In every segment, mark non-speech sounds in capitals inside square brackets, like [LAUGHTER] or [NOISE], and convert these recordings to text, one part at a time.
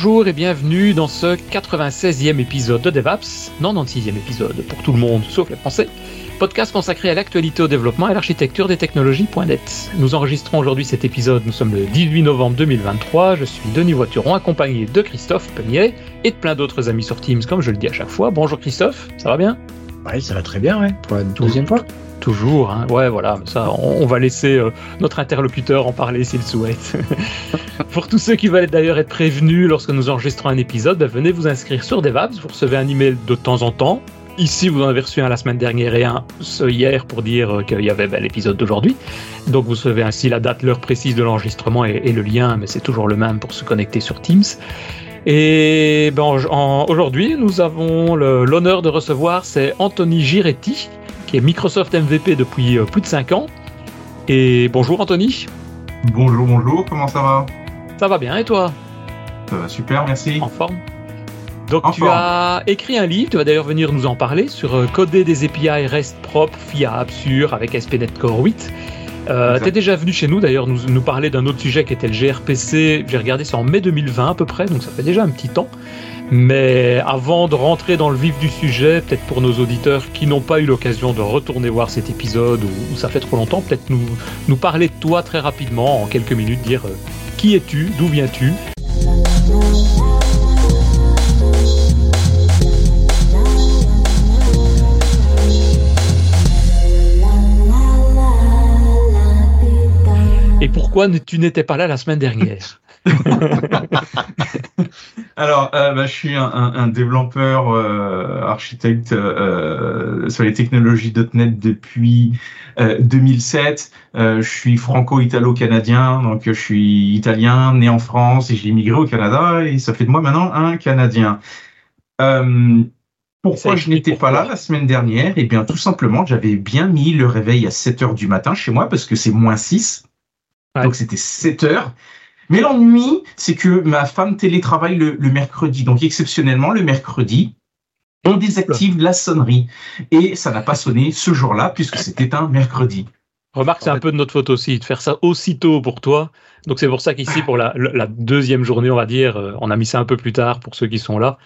Bonjour et bienvenue dans ce 96e épisode de DevApps, 96e épisode pour tout le monde sauf les Français, podcast consacré à l'actualité au développement et à l'architecture des technologies.net. Nous enregistrons aujourd'hui cet épisode, nous sommes le 18 novembre 2023, je suis Denis Voituron accompagné de Christophe Penier et de plein d'autres amis sur Teams comme je le dis à chaque fois. Bonjour Christophe, ça va bien? Oui, ça va très bien, ouais, pour la deuxième fois. Toujours, hein. ouais, voilà, ça, on, va laisser euh, notre interlocuteur en parler s'il souhaite. [LAUGHS] Pour tous ceux qui veulent d'ailleurs être prévenus lorsque nous enregistrons un épisode, ben, venez vous inscrire sur DevApps, vous recevez un email de temps en temps. Ici, vous en avez reçu un la semaine dernière et un ce hier pour dire euh, qu'il y avait ben, l'épisode d'aujourd'hui. Donc vous recevez ainsi la date, l'heure précise de l'enregistrement et, le lien, mais c'est toujours le même pour se connecter sur Teams. Et ben, aujourd'hui, nous avons l'honneur de recevoir, c'est Anthony Giretti, qui est Microsoft MVP depuis euh, plus de 5 ans. Et bonjour Anthony. Bonjour, bonjour, comment ça va? Ça va bien et toi? Ça va super, merci. En forme donc tu as écrit un livre, tu vas d'ailleurs venir nous en parler sur euh, coder des API REST propres, fiables, sûrs avec SPNet Core 8. Euh, tu es déjà venu chez nous d'ailleurs nous, nous parler d'un autre sujet qui était le gRPC. J'ai regardé ça en mai 2020 à peu près, donc ça fait déjà un petit temps. Mais avant de rentrer dans le vif du sujet, peut-être pour nos auditeurs qui n'ont pas eu l'occasion de retourner voir cet épisode ou, ça fait trop longtemps, peut-être nous, nous parler de toi très rapidement en quelques minutes, dire euh, qui es-tu, d'où viens-tu pourquoi tu n'étais pas là la semaine dernière? [LAUGHS] Alors, euh, bah, je suis un, développeur euh, architecte euh, sur les technologies .NET depuis 2007. je suis franco-italo-canadien, donc je suis italien, né en France et j'ai immigré au Canada et ça fait de moi maintenant un Canadien. pourquoi je n'étais pas là la semaine dernière? Eh bien, tout simplement, j'avais bien mis le réveil à 7 heures du matin chez moi parce que c'est moins 6. Donc c'était 7 heures. Mais l'ennui, c'est que ma femme télétravaille le, mercredi. Donc, exceptionnellement, le mercredi, on désactive la sonnerie. Et ça n'a pas sonné ce jour-là, puisque c'était un mercredi. Remarque, c'est un peu de notre faute aussi, de faire ça aussitôt pour toi. Donc, c'est pour ça qu'ici, pour la, deuxième journée, on va dire, euh, on a mis ça un peu plus tard pour ceux qui sont là.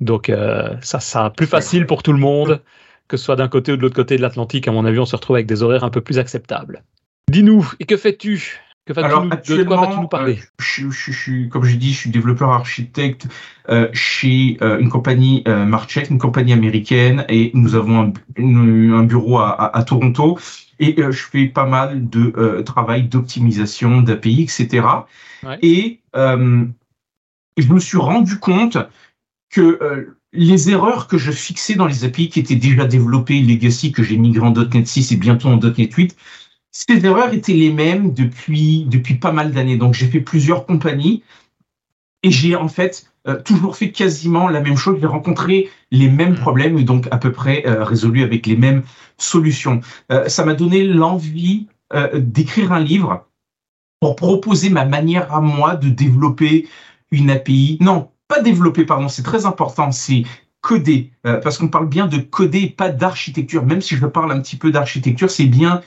Donc, euh, ça sera plus facile pour tout le monde, que ce soit d'un côté ou de l'autre côté de l'Atlantique. À mon avis, on se retrouve avec des horaires un peu plus acceptables. Dis-nous, et que fais-tu? Alors, actuellement, nous parler? euh, je, je, Comme j'ai dit, je suis développeur architecte euh, chez euh, une compagnie euh, Marcheck, une compagnie américaine, et nous avons un, un bureau à, à, Toronto. Et je fais pas mal de travail d'optimisation d'API, etc. Et je me suis rendu compte que les erreurs que je fixais dans les API qui étaient déjà développées, legacy, que j'ai migré en .NET 6 et bientôt en .NET 8, ces erreurs étaient les mêmes depuis, depuis pas mal d'années. Donc, j'ai fait plusieurs compagnies et j'ai en fait euh, toujours fait quasiment la même chose. J'ai rencontré les mêmes mmh. problèmes et donc à peu près euh, résolu avec les mêmes solutions. Euh, ça m'a donné l'envie d'écrire un livre pour proposer ma manière à moi de développer une API. Non, pas développer, pardon, c'est très important, c'est coder, parce qu'on parle bien de coder, pas d'architecture. Même si je parle un petit peu d'architecture, c'est bien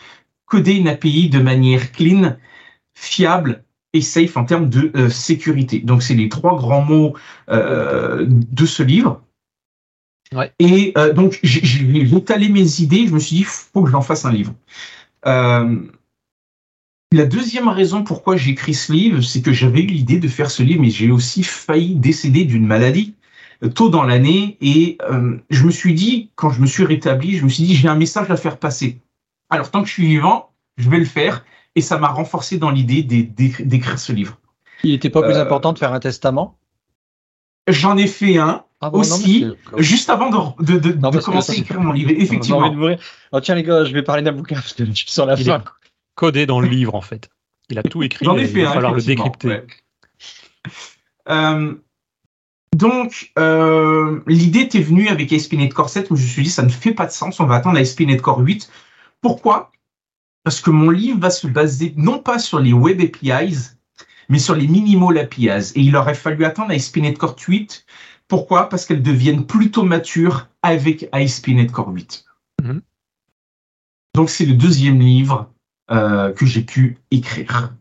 coder une API de manière clean, fiable et safe en termes de euh, sécurité. Donc, c'est les trois grands mots euh, de ce livre. Ouais. Et euh, donc, j'ai étalé mes idées. Je me suis dit, il faut que j'en fasse un livre. la deuxième raison pourquoi j'ai écrit ce livre, c'est que j'avais eu l'idée de faire ce livre, mais j'ai aussi failli décéder d'une maladie tôt dans l'année. Et je me suis dit, quand je me suis rétabli, je me suis dit, j'ai un message à faire passer. Alors, tant que je suis vivant, je vais le faire. Et ça m'a renforcé dans l'idée d'écrire ce livre. Il n'était pas plus euh, important de faire un testament? J'en ai fait un ah aussi, juste avant de, de, commencer à écrire mon livre. Effectivement. Oh, tiens les gars, je vais parler d'un bouquin parce que je suis sur la fin. Codé dans le livre en fait. Il a tout écrit. J'en ai fait il va falloir le décrypter. Euh, donc, euh, l'idée était venue avec ASP.NET Core 7 où je me suis dit ça ne fait pas de sens, on va attendre ASP.NET Core 8 pourquoi? Parce que mon livre va se baser non pas sur les Web APIs, mais sur les Minimal APIs. Et il aurait fallu attendre ASP.NET Core 8. Pourquoi? Parce qu'elles deviennent plutôt matures avec ASP.NET Core 8. Mhm. Donc c'est le deuxième livre euh, que j'ai pu écrire.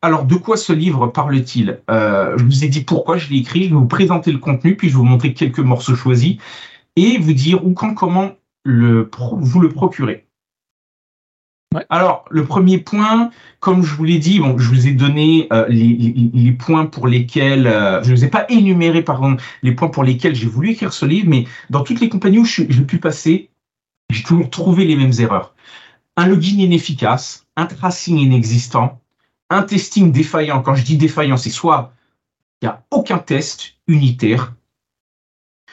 Alors, de quoi ce livre parle-t-il? Euh, Je vous ai dit pourquoi je l'ai écrit, je vais vous présenter le contenu, puis je vais vous montrer quelques morceaux choisis et vous dire où, quand, comment le, vous le Alors, le premier point, comme je vous l'ai dit, bon, je vous ai donné euh, les, points pour lesquels, euh, je ne vous ai pas énuméré, pardon, les points pour lesquels j'ai voulu écrire ce livre, mais dans toutes les compagnies où j'ai pu passer, j'ai toujours trouvé les mêmes erreurs. Un login inefficace, un tracing inexistant, un testing défaillant. Quand je dis défaillant, c'est soit il n'y a aucun test unitaire,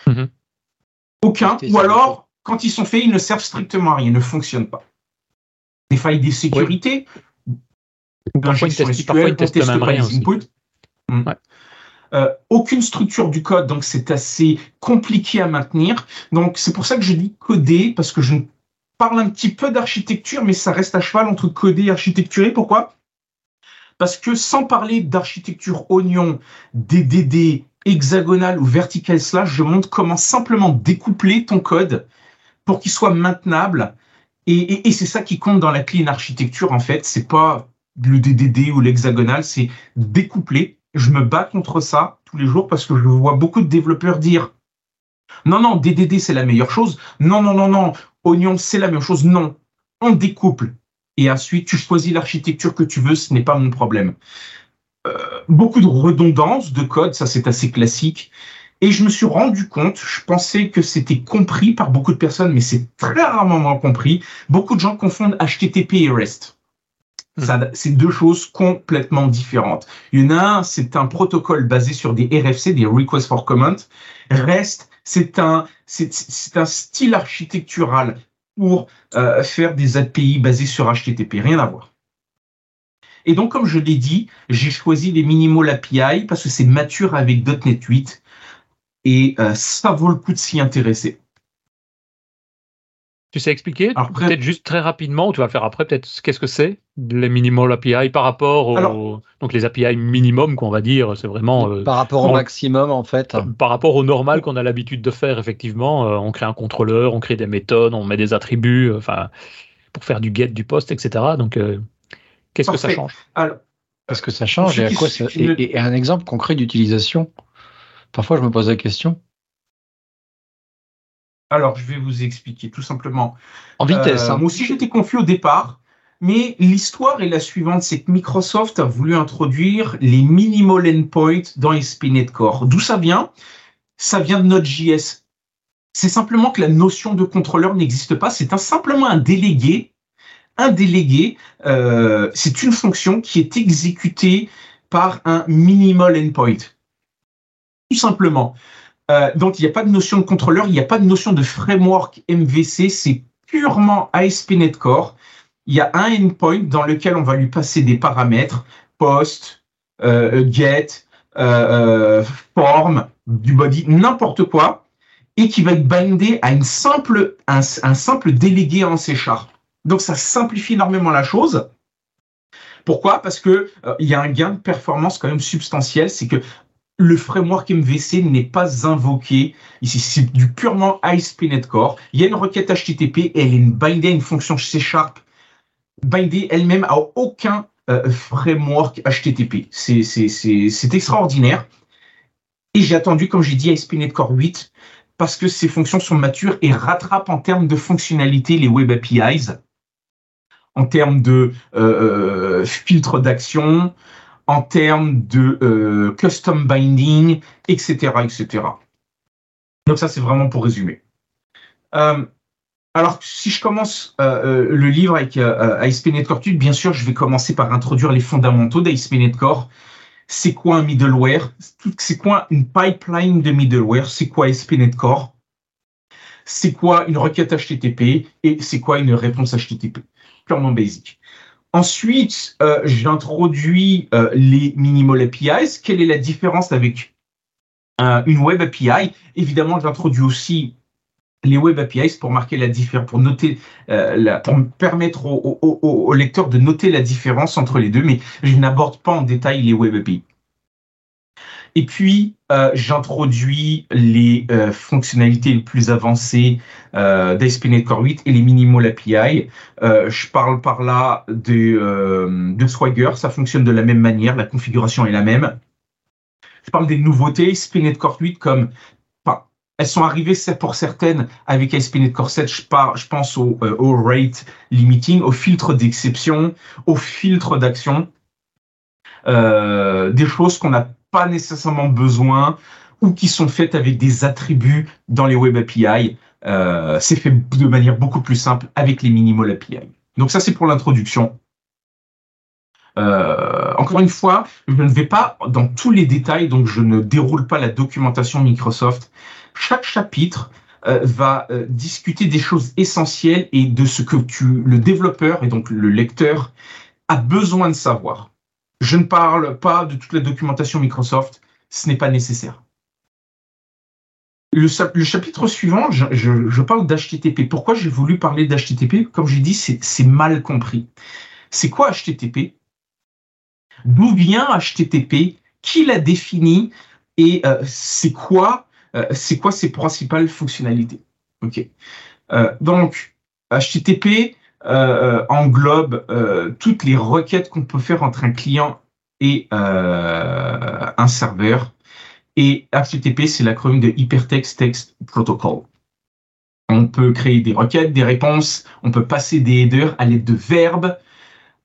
mhm. aucun, ou alors, quand ils sont faits, ils ne servent strictement à rien, ils ne fonctionnent pas des failles de sécurité. Parfois, ils testent, même rien hmm. euh, aucune structure du code, donc c'est assez compliqué à maintenir. Donc c'est pour ça que je dis coder, parce que je parle un petit peu d'architecture, mais ça reste à cheval entre coder et architecturer. Pourquoi? Parce que sans parler d'architecture oignon, DDD, hexagonal ou vertical slash, je montre comment simplement découpler ton code pour qu'il soit maintenable et, c'est ça qui compte dans la clean architecture, en fait. C'est pas le DDD ou l'hexagonal, c'est découpler. Je me bats contre ça tous les jours parce que je vois beaucoup de développeurs dire non, non, DDD c'est la meilleure chose. Non, non, non, non, oignon c'est la meilleure chose. Non, on découple. Et ensuite, tu choisis l'architecture que tu veux, ce n'est pas mon problème. Euh, beaucoup de redondance de code, ça c'est assez classique. Et je me suis rendu compte, je pensais que c'était compris par beaucoup de personnes, mais c'est très rarement compris. Beaucoup de gens confondent HTTP et REST. Hmm. C'est deux choses complètement différentes. Il y en a un, c'est un protocole basé sur des RFC, des Requests for Comment. REST, c'est un, c'est un style architectural pour euh, faire des API basés sur HTTP. Rien à voir. Et donc, comme je l'ai dit, j'ai choisi les Minimal API parce que c'est mature avec .NET 8 et euh, ça vaut le coup de s'y intéresser. Tu sais expliquer? Peut-être juste très rapidement, ou tu vas le faire après, peut-être qu'est-ce que c'est les minimal API par rapport aux donc les API minimum qu'on va dire, c'est vraiment euh, par rapport au maximum en fait. Par rapport au normal qu'on a l'habitude de faire effectivement, euh, on crée un contrôleur, on crée des méthodes, on met des attributs, enfin pour faire du get, du post, etc. Donc qu'est-ce que ça change? Qu'est-ce que ça change et, à quoi et un exemple concret d'utilisation Parfois, je me pose la question. Alors, je vais vous expliquer tout simplement. En vitesse. Euh, hein. Moi aussi, j'étais confus au départ, mais l'histoire est la suivante c'est que Microsoft a voulu introduire les minimal endpoints dans ASP.NET Core. D'où ça vient? Ça vient de Node.js. C'est simplement que la notion de contrôleur n'existe pas. C'est simplement un délégué. Un délégué, euh, c'est une fonction qui est exécutée par un minimal endpoint tout simplement. Euh, donc, il n'y a pas de notion de contrôleur, il n'y a pas de notion de framework MVC, c'est purement ASP.NET Core. Il y a un endpoint dans lequel on va lui passer des paramètres, post, euh, get, euh, form, du body, n'importe quoi, et qui va être bindé à un, simple délégué en C. Donc, ça simplifie énormément la chose. Pourquoi? Parce que il y a un gain de performance quand même substantiel, c'est que le framework MVC n'est pas invoqué. Ici, c'est du purement ASP.NET Core. Il y a une requête HTTP, elle est bindée à une fonction C Sharp, bindée elle-même à aucun euh, framework HTTP. C'est extraordinaire. Et j'ai attendu, comme j'ai dit, ASP.NET Core 8 parce que ces fonctions sont matures et rattrapent en termes de fonctionnalité les Web APIs, en termes de euh, euh, filtre d'action, en termes de euh, custom binding, etc., etc. Donc ça, c'est vraiment pour résumer. Euh, alors, si je commence euh, le livre avec ASP.NET Core Tude, bien sûr, je vais commencer par introduire les fondamentaux d'ASP.NET Core. C'est quoi un middleware? C'est quoi une pipeline de middleware? C'est quoi ASP.NET Core C'est quoi une requête HTTP Et c'est quoi une réponse HTTP Purement basique. Ensuite, euh, j'introduis euh, les minimal APIs. Quelle est la différence avec euh, une web API Évidemment, j'introduis aussi les web APIs pour marquer la différence, pour noter, la, pour permettre au, lecteur de noter la différence entre les deux, mais je n'aborde pas en détail les web API. Et puis, euh, j'introduis les euh, fonctionnalités les plus avancées euh, d'ASP.NET Core 8 et les minimal API. Euh, je parle par là de, euh, de Swagger, ça fonctionne de la même manière, la configuration est la même. Je parle des nouveautés ASP.NET Core 8 comme elles sont arrivées pour certaines avec ASP.NET Core 7. Je, je pense au, au rate limiting, au filtre d'exception, au filtre d'action. Euh, des choses qu'on n'a pas nécessairement besoin ou qui sont faites avec des attributs dans les Web API. Euh, c'est fait de manière beaucoup plus simple avec les minimal API. Donc ça, c'est pour l'introduction. Euh, encore une fois, je ne vais pas dans tous les détails, donc je ne déroule pas la documentation Microsoft. Chaque chapitre euh, va discuter des choses essentielles et de ce que tu, le développeur et donc le lecteur a besoin de savoir. Je ne parle pas de toute la documentation Microsoft, ce n'est pas nécessaire. Le, chapitre suivant, je, parle d'HTTP. Pourquoi j'ai voulu parler d'HTTP Comme j'ai dit, c'est mal compris. C'est quoi HTTP D'où vient HTTP Qui l'a défini? Et euh, c'est quoi, euh, c'est quoi ses principales fonctionnalités? Ok. Euh, donc HTTP, euh, englobe euh, toutes les requêtes qu'on peut faire entre un client et euh, un serveur. Et HTTP, c'est l'acronyme de Hypertext Text Protocol. On peut créer des requêtes, des réponses, on peut passer des headers à l'aide de verbes,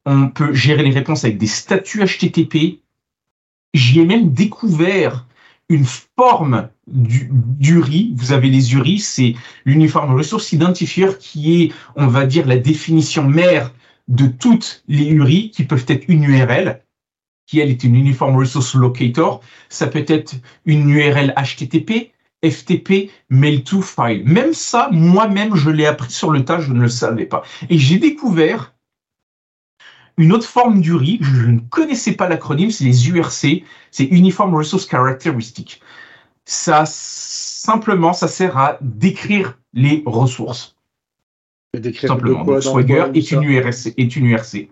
on peut gérer les réponses avec des statuts HTTP. J'y ai même découvert une forme du. Vous avez les URI, c'est l'Uniform Resource Identifier qui est, on va dire, la définition mère de toutes les URI qui peuvent être une URL, qui elle est une Uniform Resource Locator. Ça peut être une URL HTTP, FTP, mail to file. Même ça, moi-même, je l'ai appris sur le tas, je ne le savais pas. Et j'ai découvert une autre forme d'URI, je ne connaissais pas l'acronyme, c'est les URC, c'est Uniform Resource Characteristic. Ça, simplement, ça sert à décrire les ressources. décrire simplement. Donc, Swagger est une, URC, est une URC,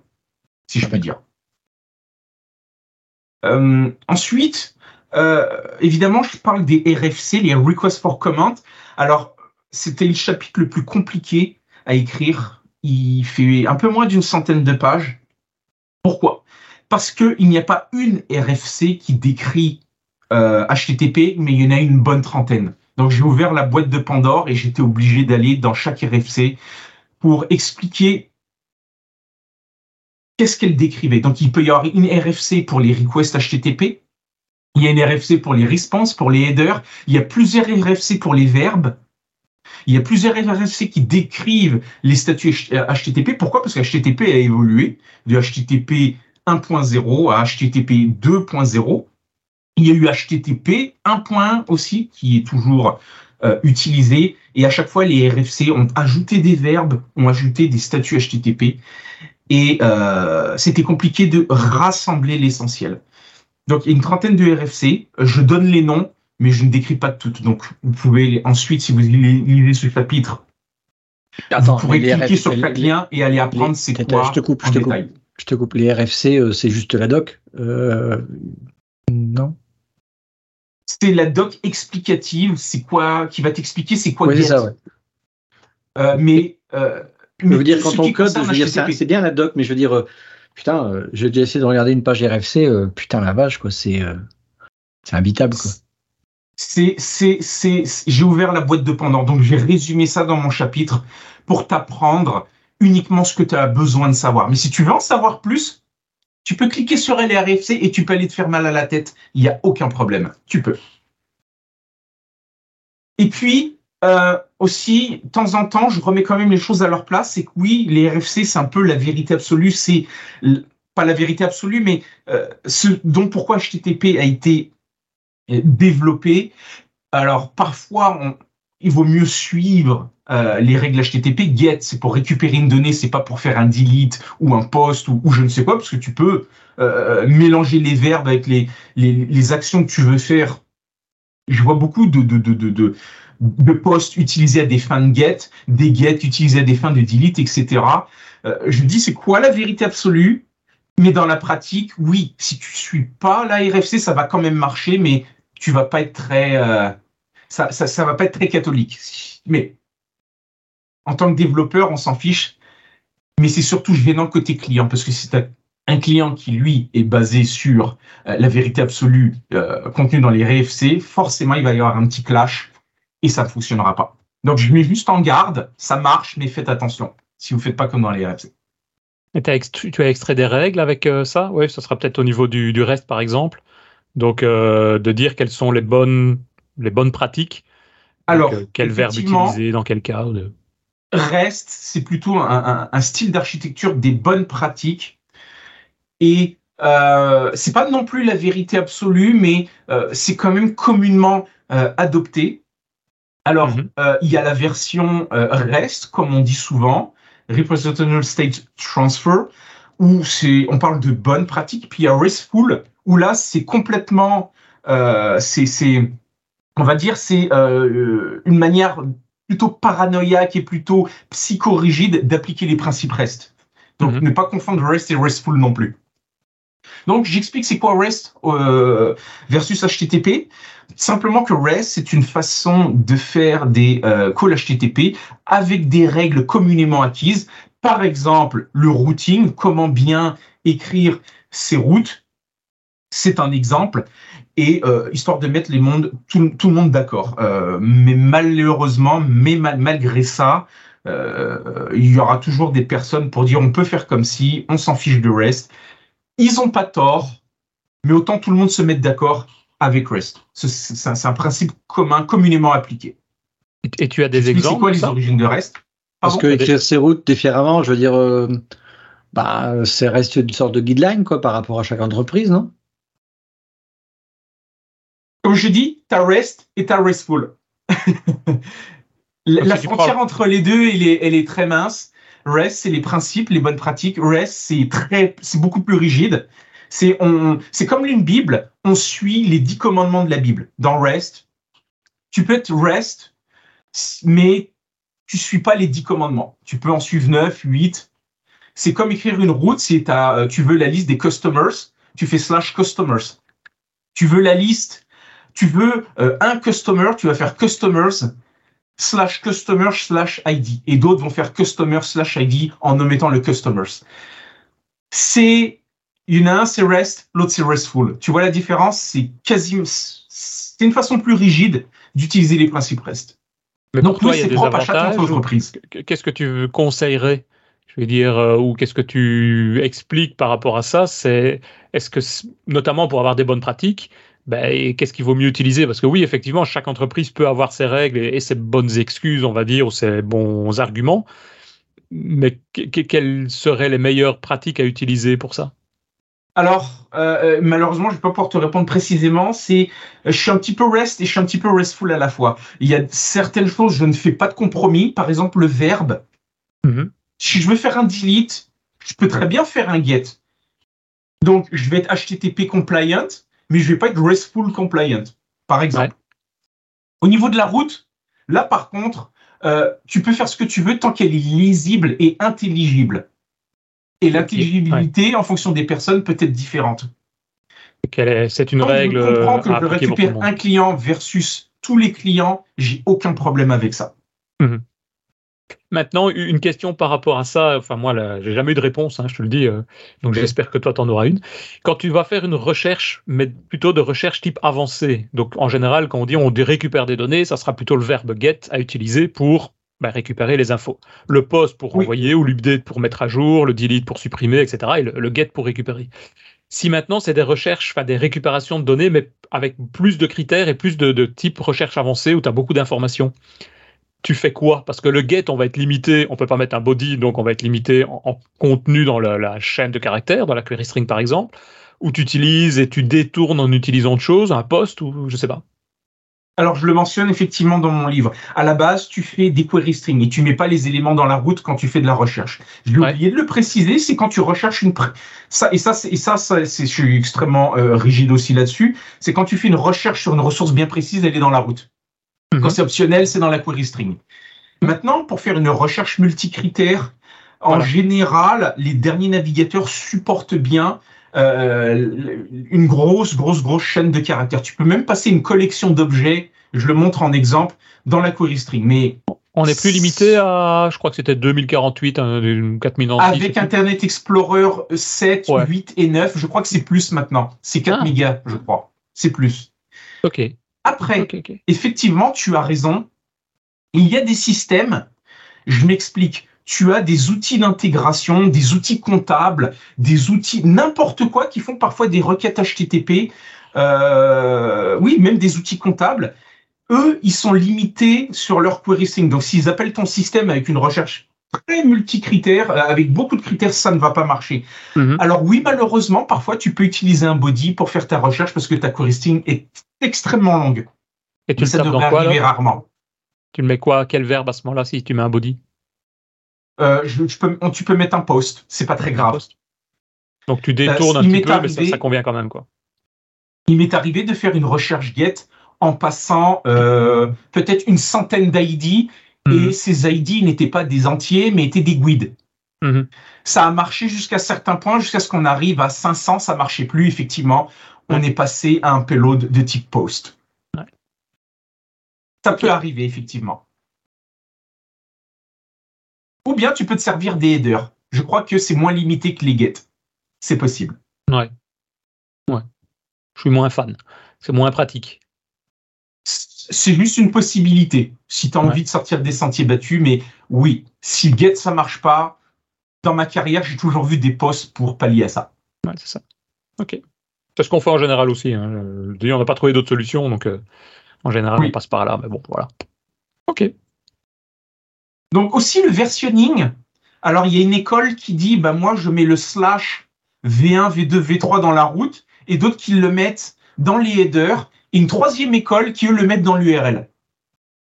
si je peux dire. Euh, ensuite, euh, évidemment, je parle des RFC, les Requests for Comment. Alors, c'était le chapitre le plus compliqué à écrire. Il fait un peu moins d'une centaine de pages. Pourquoi? Parce qu'il n'y a pas une RFC qui décrit euh, HTTP, mais il y en a une bonne trentaine. Donc j'ai ouvert la boîte de Pandore et j'étais obligé d'aller dans chaque RFC pour expliquer qu'est-ce qu'elle décrivait. Donc il peut y avoir une RFC pour les requests HTTP, il y a une RFC pour les responses, pour les headers, il y a plusieurs RFC pour les verbes, il y a plusieurs RFC qui décrivent les statuts HTTP. Pourquoi? Parce que HTTP a évolué de HTTP 1.0 à HTTP 2.0. Il y a eu HTTP 1.1 aussi qui est toujours euh, utilisé. Et à chaque fois, les RFC ont ajouté des verbes, ont ajouté des statuts HTTP. Et euh, c'était compliqué de rassembler l'essentiel. Donc, il y a une trentaine de RFC. Je donne les noms mais je ne décris pas toutes. Donc, vous pouvez ensuite, si vous lisez ce chapitre, vous pourrez cliquer sur chaque lien et aller apprendre c'est quoi je te coupe, je te coupe, je te coupe. Les RFC, euh, c'est juste la doc euh, Non C'est la doc explicative, c'est quoi qui va t'expliquer c'est quoi ouais, ça, ouais. Euh, mais, je veux dire, quand on code, c'est bien la doc, mais je veux dire, putain, j'ai déjà essayé de regarder une page RFC, putain la vache, quoi, c'est c'est imbitable, quoi c'est, c'est, c'est, j'ai ouvert la boîte de pendant, donc j'ai résumé ça dans mon chapitre pour t'apprendre uniquement ce que tu as besoin de savoir. Mais si tu veux en savoir plus, tu peux cliquer sur LRFC et tu peux aller te faire mal à la tête. Il n'y a aucun problème. Tu peux. Et puis, euh, aussi, de temps en temps, je remets quand même les choses à leur place. C'est que oui, les RFC, c'est un peu la vérité absolue. C'est pas la vérité absolue, mais euh, ce dont pourquoi HTTP a été développé. Alors parfois, il vaut mieux suivre euh, les règles HTTP. Get, c'est pour récupérer une donnée, c'est pas pour faire un delete ou un post ou, je ne sais quoi, parce que tu peux euh, mélanger les verbes avec les, les, actions que tu veux faire. Je vois beaucoup de, de, de, de, de posts utilisés à des fins de get, des get utilisés à des fins de delete, etc. Euh, je dis, c'est quoi la vérité absolue? Mais dans la pratique, oui, si tu suis pas la RFC, ça va quand même marcher, mais tu vas pas être très, euh, ça, ça, ça, va pas être très catholique. Mais en tant que développeur, on s'en fiche. Mais c'est surtout gênant côté client, parce que c'est un client qui, lui, est basé sur euh, la vérité absolue euh, contenue dans les RFC, forcément, il va y avoir un petit clash et ça ne fonctionnera pas. Donc, je mets juste en garde, ça marche, mais faites attention si vous ne faites pas comme dans les RFC. Et tu as extrait des règles avec ça? Oui, ce sera peut-être au niveau du, du, reste, par exemple. Donc, de dire quelles sont les bonnes, les bonnes pratiques. Alors, quel verbe utiliser, dans quel cas Reste, c'est plutôt un, un style d'architecture des bonnes pratiques et euh, c'est pas non plus la vérité absolue, mais euh, c'est quand même communément euh, adopté. Alors, mhm. euh, il y a la version REST, comme on dit souvent, Representational State Transfer, où on parle de bonnes pratiques, puis il y a RESTful, où là, c'est complètement, c'est, c'est, on va dire, c'est une manière plutôt paranoïaque et plutôt psychorigide d'appliquer les principes REST. Donc, mhm. ne pas confondre REST et RESTful non plus. Donc, j'explique c'est quoi REST euh, versus HTTP. Simplement que REST, c'est une façon de faire des euh, calls HTTP avec des règles communément acquises. Par exemple, le routing, comment bien écrire ses routes. C'est un exemple. Et euh, histoire de mettre les mondes, tout, le monde d'accord. mais malheureusement, mais malgré ça, il y aura toujours des personnes pour dire on peut faire comme si, on s'en fiche de REST ils n'ont pas tort, mais autant tout le monde se mette d'accord avec REST. C'est un, principe commun, communément appliqué. Et tu as des exemples C'est quoi les origines de REST Parce que écrire ses routes différemment, je veux dire, euh, bah, c'est reste une sorte de guideline quoi, par rapport à chaque entreprise, non? Comme je dis, tu as REST et [LAUGHS] tu as RESTful. la, frontière entre les deux, elle est, elle est très mince. REST, c'est les principes, les bonnes pratiques. REST, c'est très, c'est beaucoup plus rigide. C'est on, c'est comme une Bible. On suit les dix commandements de la Bible. Dans REST, tu peux être REST, mais tu suis pas les dix commandements. Tu peux en suivre neuf, huit. C'est comme écrire une route. Si euh, tu veux la liste des customers, tu fais slash customers. Tu veux la liste, tu veux euh, un customer, tu vas faire customers slash customer slash ID. Et d'autres vont faire customer slash ID en omettant le customers. C'est, il y en a un, c'est REST, l'autre, c'est RESTful. Tu vois la différence? C'est quasiment, c'est une façon plus rigide d'utiliser les principes REST. Mais Donc, toi, c'est propre à chaque entreprise. Qu'est-ce que tu conseillerais? Je veux dire, euh, ou qu'est-ce que tu expliques par rapport à ça? C'est, est-ce que, notamment pour avoir des bonnes pratiques, ben, qu'est-ce qu'il vaut mieux utiliser? Parce que oui, effectivement, chaque entreprise peut avoir ses règles et, ses bonnes excuses, on va dire, ou ses bons arguments. Mais quelles seraient les meilleures pratiques à utiliser pour ça? Alors, euh, euh, malheureusement, je ne vais pas pouvoir te répondre précisément. C'est, je suis un petit peu rest et je suis un petit peu restful à la fois. Il y a certaines choses, je ne fais pas de compromis. Par exemple, le verbe. Mm-hmm. Si je veux faire un delete, je peux très bien faire un get. Donc, je vais être HTTP compliant, mais je vais pas être RESTful compliant, par exemple. Au niveau de la route, là par contre, euh, tu peux faire ce que tu veux tant qu'elle est lisible et intelligible. Et l'intelligibilité, en fonction des personnes, peut être différente. C'est une règle. Je comprends que je récupère un client versus tous les clients, j'ai aucun problème avec ça. Mhm. Maintenant, une question par rapport à ça, enfin moi, j'ai jamais eu de réponse, hein, je te le dis, euh, donc j'espère que toi, tu en auras une. Quand tu vas faire une recherche, mais plutôt de recherche type avancée, donc en général, quand on dit on récupère des données, ça sera plutôt le verbe get à utiliser pour bah, récupérer les infos. Le post pour envoyer, ou l'update pour mettre à jour, le delete pour supprimer, etc. Et le, get pour récupérer. Si maintenant c'est des recherches, enfin des récupérations de données, mais avec plus de critères et plus de, de type recherche avancée où tu as beaucoup d'informations, tu fais quoi? Parce que le get, on va être limité, on peut pas mettre un body, donc on va être limité en, contenu dans la, chaîne de caractères, dans la query string par exemple, ou tu utilises et tu détournes en utilisant autre chose, un post ou je sais pas. Alors, je le mentionne effectivement dans mon livre. À la base, tu fais des query strings et tu mets pas les éléments dans la route quand tu fais de la recherche. J'ai oublié de le préciser, c'est quand tu recherches une ça et ça et ça, ça c'est je suis extrêmement euh, rigide aussi là-dessus. C'est quand tu fais une recherche sur une ressource bien précise, elle est dans la route. Quand mhm. c'est optionnel, c'est dans la query string. Maintenant, pour faire une recherche multicritère, En général, les derniers navigateurs supportent bien euh, une grosse, grosse, grosse chaîne de caractères. Tu peux même passer une collection d'objets, je le montre en exemple, dans la query string. Mais on n'est plus limité à, je crois que c'était 2048, 4000 ans. Avec Internet Explorer 7, 8 et 9, je crois que c'est plus maintenant. C'est 4 ah. mégas, je crois. C'est plus. Ok. Après, effectivement, tu as raison. Il y a des systèmes, je m'explique tu as des outils d'intégration, des outils comptables, des outils n'importe quoi qui font parfois des requêtes HTTP. Euh, oui, même des outils comptables. Eux, ils sont limités sur leur query string. Donc, s'ils appellent ton système avec une recherche très multicritère, euh, avec beaucoup de critères, ça ne va pas marcher. Mhm. Alors oui, malheureusement, parfois, tu peux utiliser un body pour faire ta recherche parce que ta string est extrêmement longue. Et tu ça devrait arriver rarement. Tu le mets quoi Quel verbe à ce moment-là si tu mets un body? Euh, je, peux, tu peux mettre un post, c'est pas très grave. Donc tu détournes euh, un petit peu, mais ça, convient quand même. quoi. Il m'est arrivé de faire une recherche get en passant euh, peut-être une centaine d'ID et mhm. ces ID n'étaient pas des entiers, mais étaient des guides. Mhm. Ça a marché jusqu'à certains points, jusqu'à ce qu'on arrive à 500, ça marchait plus, effectivement. On est passé à un payload de type post. Ça peut arriver, effectivement. Ou bien tu peux te servir des headers. Je crois que c'est moins limité que les get. C'est possible. Ouais. Ouais. Je suis moins fan. C'est moins pratique. C'est juste une possibilité. Si tu as envie de sortir des sentiers battus, mais oui, si get ça marche pas, dans ma carrière, j'ai toujours vu des postes pour pallier à ça. Ouais, c'est ça. Ok. C'est ce qu'on fait en général aussi. Hein. on n'a pas trouvé d'autres solutions, donc euh, en général, on passe par là. Mais bon, voilà. Ok. Donc aussi le versionning. Alors il y a une école qui dit bah moi je mets le slash V1, V2, V3 dans la route et d'autres qui le mettent dans les headers et une troisième école qui eux le mettent dans l'URL.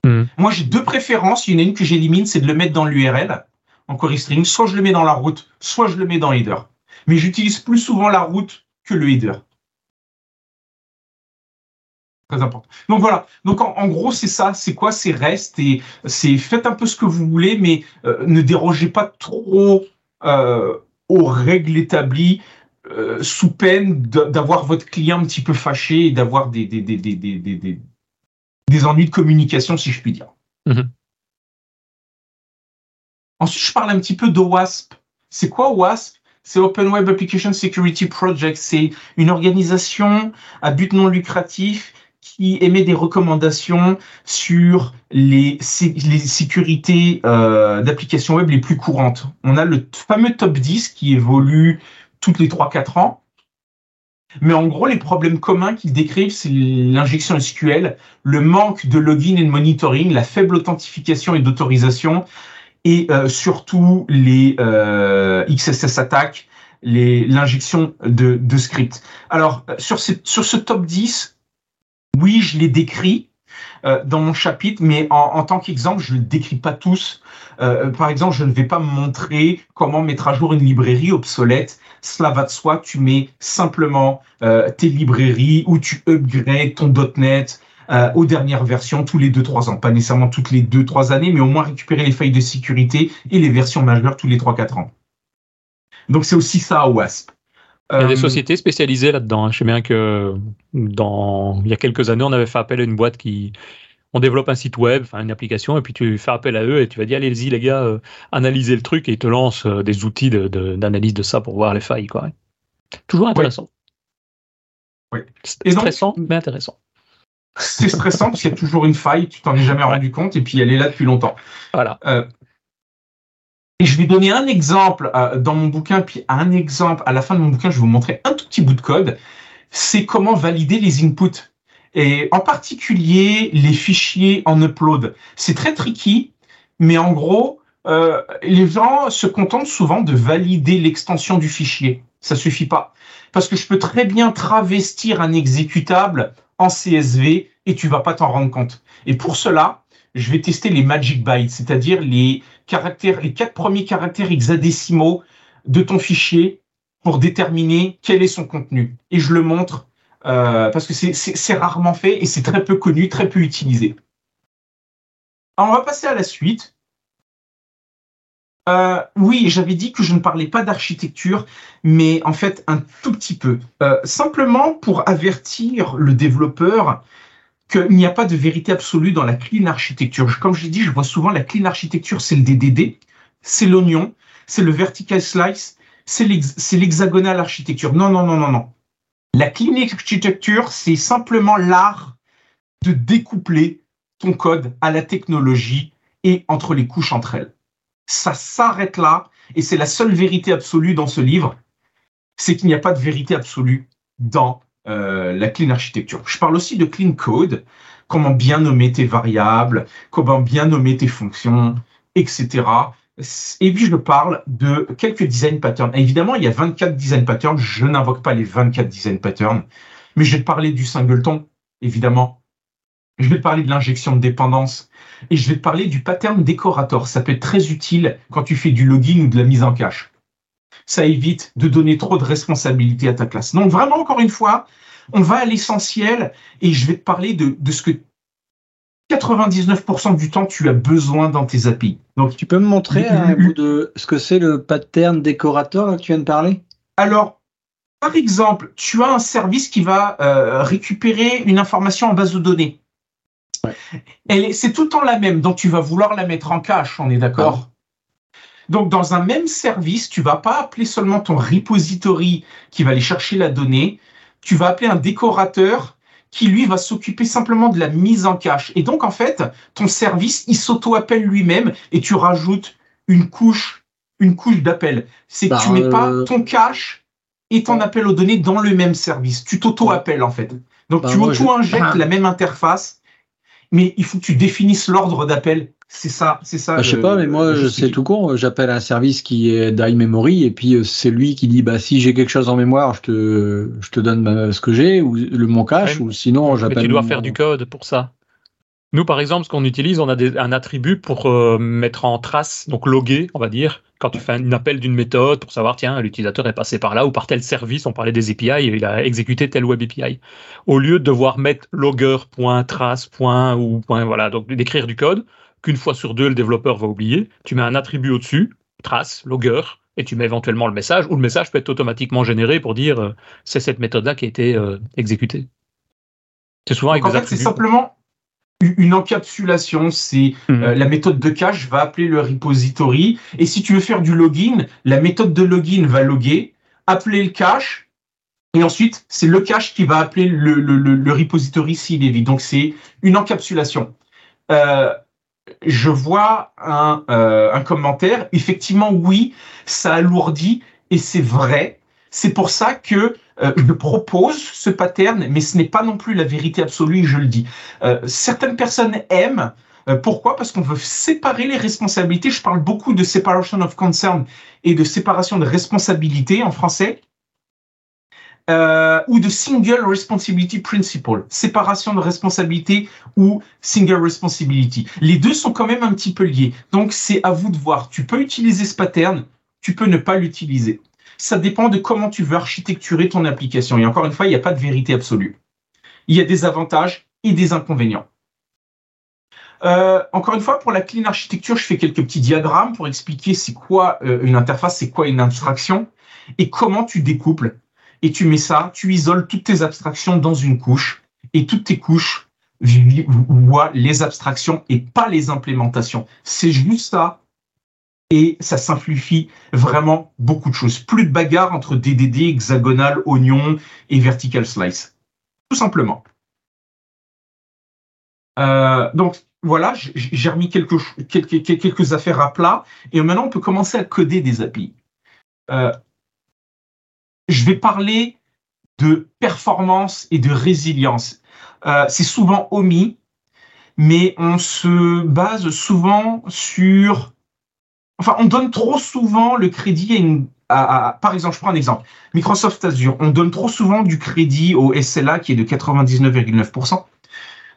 Hmm. Moi j'ai deux préférences, il y en a une que j'élimine, c'est de le mettre dans l'URL en query string, soit je le mets dans la route, soit je le mets dans header. Mais j'utilise plus souvent la route que le header très important. Donc voilà. Donc en, gros, c'est ça. C'est quoi? C'est REST et c'est faites un peu ce que vous voulez, mais euh, ne dérogez pas trop euh, aux règles établies euh, sous peine d'avoir votre client un petit peu fâché et d'avoir des des, des, des, des, ennuis de communication, si je puis dire. Mm-hmm. Ensuite, je parle un petit peu d'OWASP. C'est quoi OWASP c'est Open Web Application Security Project. C'est une organisation à but non lucratif qui émet des recommandations sur les, les sécurités euh, d'applications web les plus courantes. On a le fameux top 10 qui évolue toutes les 3-4 ans. Mais en gros, les problèmes communs qu'ils décrivent, c'est l'injection SQL, le manque de login et de monitoring, la faible authentification et d'autorisation, et euh, surtout les euh, XSS attaques, l'injection de, de. Alors, sur, sur ce top 10, oui, je les décris euh, dans mon chapitre, mais en, tant qu'exemple, je ne le décris pas tous. Euh, par exemple, je ne vais pas montrer comment mettre à jour une librairie obsolète. Cela va de soi, tu mets simplement euh, tes librairies ou tu upgrades ton .NET aux dernières versions tous les 2-3 ans. Pas nécessairement toutes les 2-3 années, mais au moins récupérer les failles de sécurité et les versions majeures tous les 3-4 ans. Donc c'est aussi ça à WASP. Il y a des euh, sociétés spécialisées là-dedans. Hein. Je sais bien que dans, il y a quelques années, on avait fait appel à une boîte qui, on développe un site web, enfin une application, et puis tu fais appel à eux et tu vas dire allez-y les gars, euh, analysez le truc et ils te lancent euh, des outils d'analyse de, ça pour voir les failles. Quoi. Toujours intéressant. Oui. Stressant, mais intéressant. C'est stressant parce qu'il y a toujours une faille, tu t'en es jamais rendu compte et puis elle est là depuis longtemps. Voilà. Et je vais donner un exemple euh, dans mon bouquin, puis un exemple à la fin de mon bouquin, je vais vous montrer un tout petit bout de code. C'est comment valider les inputs. Et en particulier les fichiers en upload. C'est très tricky, mais en gros, euh, les gens se contentent souvent de valider l'extension du fichier. Ça suffit pas. Parce que je peux très bien travestir un exécutable en CSV et tu vas pas t'en rendre compte. Et pour cela, je vais tester les magic bytes, c'est-à-dire les les quatre premiers caractères hexadécimaux de ton fichier pour déterminer quel est son contenu. Et je le montre euh, parce que c'est rarement fait et c'est très peu connu, très peu utilisé. On va passer à la suite. Euh, oui, j'avais dit que je ne parlais pas d'architecture, mais en fait un tout petit peu. Euh, simplement pour avertir le développeur qu'il n'y a pas de vérité absolue dans la clean architecture. Comme je l'ai dit, je vois souvent la clean architecture, c'est le DDD, c'est l'oignon, c'est le vertical slice, c'est l'hexagonal architecture. Non, non, non, non, non. La clean architecture, c'est simplement l'art de découpler ton code à la technologie et entre les couches entre elles. Ça s'arrête là, et c'est la seule vérité absolue dans ce livre, c'est qu'il n'y a pas de vérité absolue dans euh, la clean architecture. Je parle aussi de clean code, comment bien nommer tes variables, comment bien nommer tes fonctions, etc. Et puis je parle de quelques design patterns. évidemment, il y a 24 design patterns. Je n'invoque pas les 24 design patterns, mais je vais te parler du singleton, évidemment. Je vais te parler de l'injection de dépendance et je vais te parler du pattern décorator. Ça peut être très utile quand tu fais du login ou de la mise en cache. Ça évite de donner trop de responsabilités à ta classe. Donc vraiment, encore une fois, on va à l'essentiel et je vais te parler de, de ce que 99% du temps, tu as besoin dans tes API. Donc, tu peux me montrer un bout de ce que c'est le pattern décorateur que tu viens de parler? Alors, par exemple, tu as un service qui va euh, récupérer une information en base de données. C'est tout le temps la même, donc tu vas vouloir la mettre en cache, on est d'accord? Donc, dans un même service, tu vas pas appeler seulement ton repository qui va aller chercher la donnée, tu vas appeler un décorateur qui lui va s'occuper simplement de la mise en cache. Et donc en fait, ton service, il s'auto-appelle lui-même et tu rajoutes une couche, une couche d'appel. C'est que tu bah, mets pas euh, ton cache et ton appel aux données dans le même service. Tu t'auto-appelles en fait. Donc bah, tu auto-injectes ah. la même interface, mais il faut que tu définisses l'ordre d'appel c'est ça, c'est ça. Bah, je sais pas, mais moi, sais tout con. J'appelle un service qui est d'iMemory et puis euh, c'est lui qui dit bah si j'ai quelque chose en mémoire, je te, je te donne ce que j'ai ou le mon cache ou sinon j'appelle. Mais tu dois faire du code pour ça. Nous, par exemple, ce qu'on utilise, on a un attribut pour euh, mettre en trace, donc loguer, on va dire, quand tu fais un appel d'une méthode pour savoir, tiens, l'utilisateur est passé par là ou par tel service, on parlait des API, il a exécuté tel web API. Au lieu de devoir mettre logger.trace. ou point, voilà, donc d'écrire du code, qu'une fois sur deux, le développeur va oublier. Tu mets un attribut au-dessus, trace, logger, et tu mets éventuellement le message, ou le message peut être automatiquement généré pour dire euh, c'est cette méthode-là qui a été euh, exécutée. C'est souvent avec en fait, c'est simplement une encapsulation. C'est mhm. euh, la méthode de cache va appeler le repository, et si tu veux faire du login, la méthode de login va loguer, appeler le cache, et ensuite, c'est le cache qui va appeler le, le, le, repository s'il est vide. Donc, c'est une encapsulation. Euh, je vois un, euh, un commentaire. Effectivement, oui, ça alourdit et c'est vrai. C'est pour ça que euh, je propose ce pattern, mais ce n'est pas non plus la vérité absolue, je le dis. Euh, certaines personnes aiment. pourquoi? Parce qu'on veut séparer les responsabilités. Je parle beaucoup de separation of concern et de séparation de responsabilité en français. Euh, ou de single responsibility principle, séparation de responsabilité ou single responsibility. Les deux sont quand même un petit peu liés. Donc c'est à vous de voir. Tu peux utiliser ce pattern, tu peux ne pas l'utiliser. Ça dépend de comment tu veux architecturer ton application. Et encore une fois, il n'y a pas de vérité absolue. Il y a des avantages et des inconvénients. Euh, encore une fois, pour la clean architecture, je fais quelques petits diagrammes pour expliquer c'est quoi euh, une interface, c'est quoi une abstraction et comment tu découples et tu mets ça, tu isoles toutes tes abstractions dans une couche et toutes tes couches voient les abstractions et pas les implémentations. C'est juste ça. Et ça simplifie vraiment beaucoup de choses. Plus de bagarre entre DDD, hexagonal, oignon et vertical slice. Tout simplement. Euh, donc voilà, j'ai remis quelques, affaires à plat et maintenant on peut commencer à coder des API. Euh, je vais parler de performance et de résilience. Euh, c'est souvent omis, mais on se base souvent sur... Enfin, on donne trop souvent le crédit à, par exemple, je prends un exemple, Microsoft Azure, on donne trop souvent du crédit au SLA qui est de 99,9%.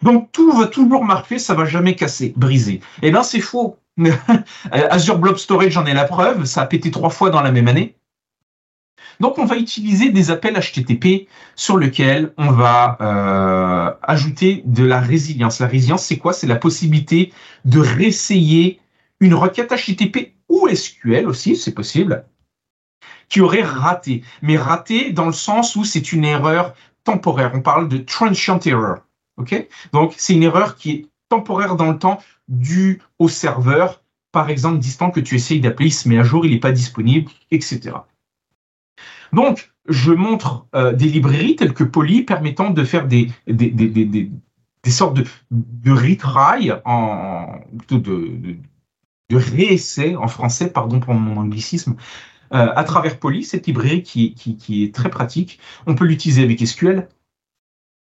Donc tout va toujours marcher, ça va jamais casser, briser. Eh bien, c'est faux. [LAUGHS] Azure Blob Storage, j'en ai la preuve, ça a pété trois fois dans la même année. Donc, on va utiliser des appels HTTP sur lesquels on va euh, ajouter de la résilience. La résilience, c'est quoi? C'est la possibilité de réessayer une requête HTTP ou SQL aussi, c'est possible, qui aurait raté. Mais raté dans le sens où c'est une erreur temporaire. On parle de transient error. OK? Donc, c'est une erreur qui est temporaire dans le temps due au serveur, par exemple, distant que tu essayes d'appeler, il se met à jour, il n'est pas disponible, etc. Donc, je montre euh, des librairies telles que Poly permettant de faire des, sortes de, de retry, en, de, de, réessai en français, pardon pour mon anglicisme, euh, à travers Poly, cette librairie qui est très pratique. On peut l'utiliser avec SQL,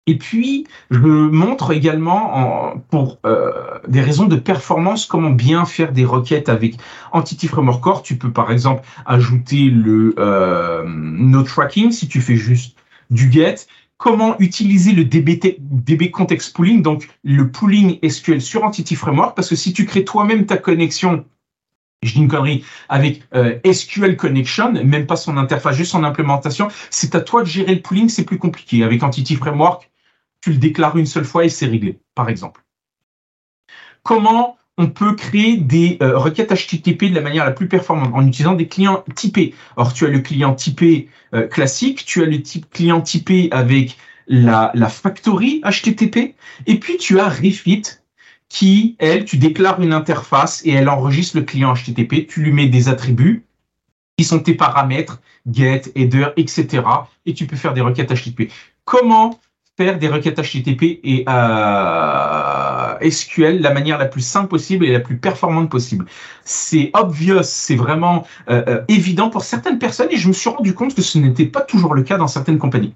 et puis, je montre également, en, pour euh, des raisons de performance, comment bien faire des requêtes avec Entity Framework Core. Tu peux par exemple ajouter le euh, no tracking si tu fais juste du get. Comment utiliser le DB, DB context pooling, donc le pooling SQL sur Entity Framework, parce que si tu crées toi-même ta connexion je dis une connerie, avec euh, SQL Connection, même pas son interface, juste son implémentation, c'est à toi de gérer le pooling, c'est plus compliqué. Avec Entity Framework, le déclares une seule fois et c'est réglé, par exemple. Comment on peut créer des euh, requêtes HTTP de la manière la plus performante? En utilisant des clients typés. Or, tu as le client typé euh, classique, tu as le type client typé avec la, la factory HTTP, et puis tu as Refit qui, elle, tu déclares une interface et elle enregistre le client HTTP, tu lui mets des attributs qui sont tes paramètres, get, header, etc. Et tu peux faire des requêtes HTTP. Comment faire des requêtes HTTP et euh, SQL la manière la plus simple possible et la plus performante possible. C'est obvious, c'est vraiment euh, euh, évident pour certaines personnes et je me suis rendu compte que ce n'était pas toujours le cas dans certaines compagnies.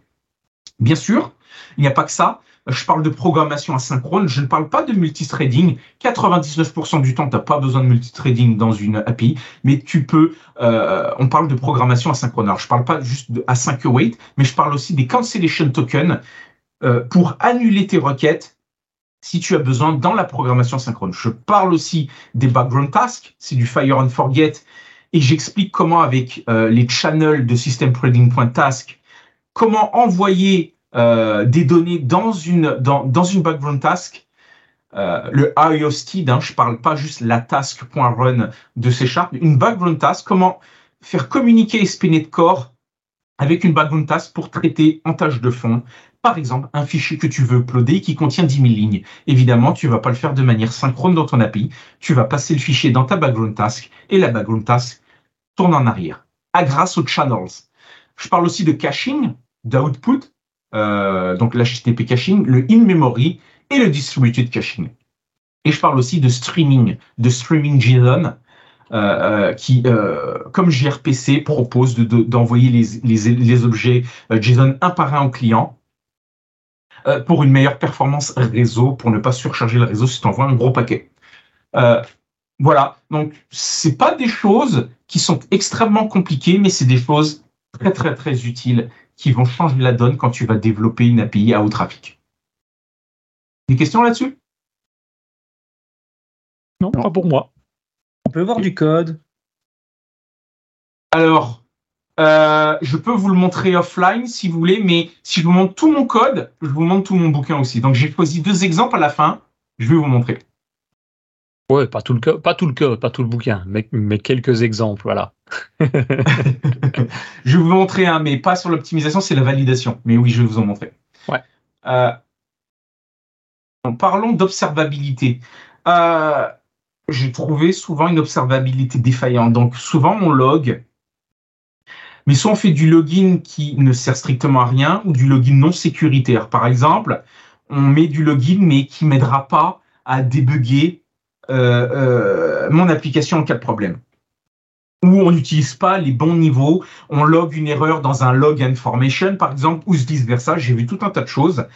Bien sûr, il n'y a pas que ça. Je parle de programmation asynchrone, je ne parle pas de multithreading. 99% du temps, tu n'as pas besoin de multithreading dans une API, mais tu peux, euh, on parle de programmation asynchrone. Alors, je parle pas juste de async await, mais je parle aussi des cancellation tokens euh, pour annuler tes requêtes si tu as besoin dans la programmation synchrone. Je parle aussi des background tasks, c'est du fire and forget, et j'explique comment avec euh, les channels de system.threading.task, comment envoyer euh, des données dans une, dans, dans une background task. Le IOSTID, hein, je parle pas juste la task.run de C Sharp, une background task, comment faire communiquer de Core avec une background task pour traiter en tâche de fond par exemple, un fichier que tu veux uploader qui contient 10 000 lignes. Évidemment, tu vas pas le faire de manière synchrone dans ton API. Tu vas passer le fichier dans ta background task et la background task tourne en arrière. À grâce aux channels. Je parle aussi de caching, d'output, euh, donc l'HTTP caching, le in-memory et le distributed caching. Et je parle aussi de streaming, de streaming JSON, euh, euh, qui, euh, comme gRPC, propose d'envoyer les, objets JSON un par un au client euh, pour une meilleure performance réseau, pour ne pas surcharger le réseau si tu envoies un gros paquet. Euh, voilà, donc c'est pas des choses qui sont extrêmement compliquées, mais c'est des choses très très très utiles qui vont changer la donne quand tu vas développer une API à haut trafic. Des questions là-dessus? Non, pas pour moi. On peut voir du code. Alors, euh, je peux vous le montrer offline si vous voulez, mais si je vous montre tout mon code, je vous montre tout mon bouquin aussi. Donc j'ai choisi deux exemples à la fin. Je vais vous montrer. Ouais, pas tout le code, pas tout le code, pas tout le bouquin, mais, mais quelques exemples, voilà. [LAUGHS] je vais vous montrer un, mais pas sur l'optimisation, c'est la validation. Mais oui, je vais vous en montrer. Ouais. Euh, parlons d'observabilité. Euh, j'ai trouvé souvent une observabilité défaillante. Donc souvent on log mais soit on fait du login qui ne sert strictement à rien ou du login non sécuritaire. Par exemple, on met du login mais qui m'aidera pas à débugger euh, euh, mon application en cas de problème. Ou on n'utilise pas les bons niveaux, on log une erreur dans un log information, par exemple, ou vice versa. J'ai vu tout un tas de choses.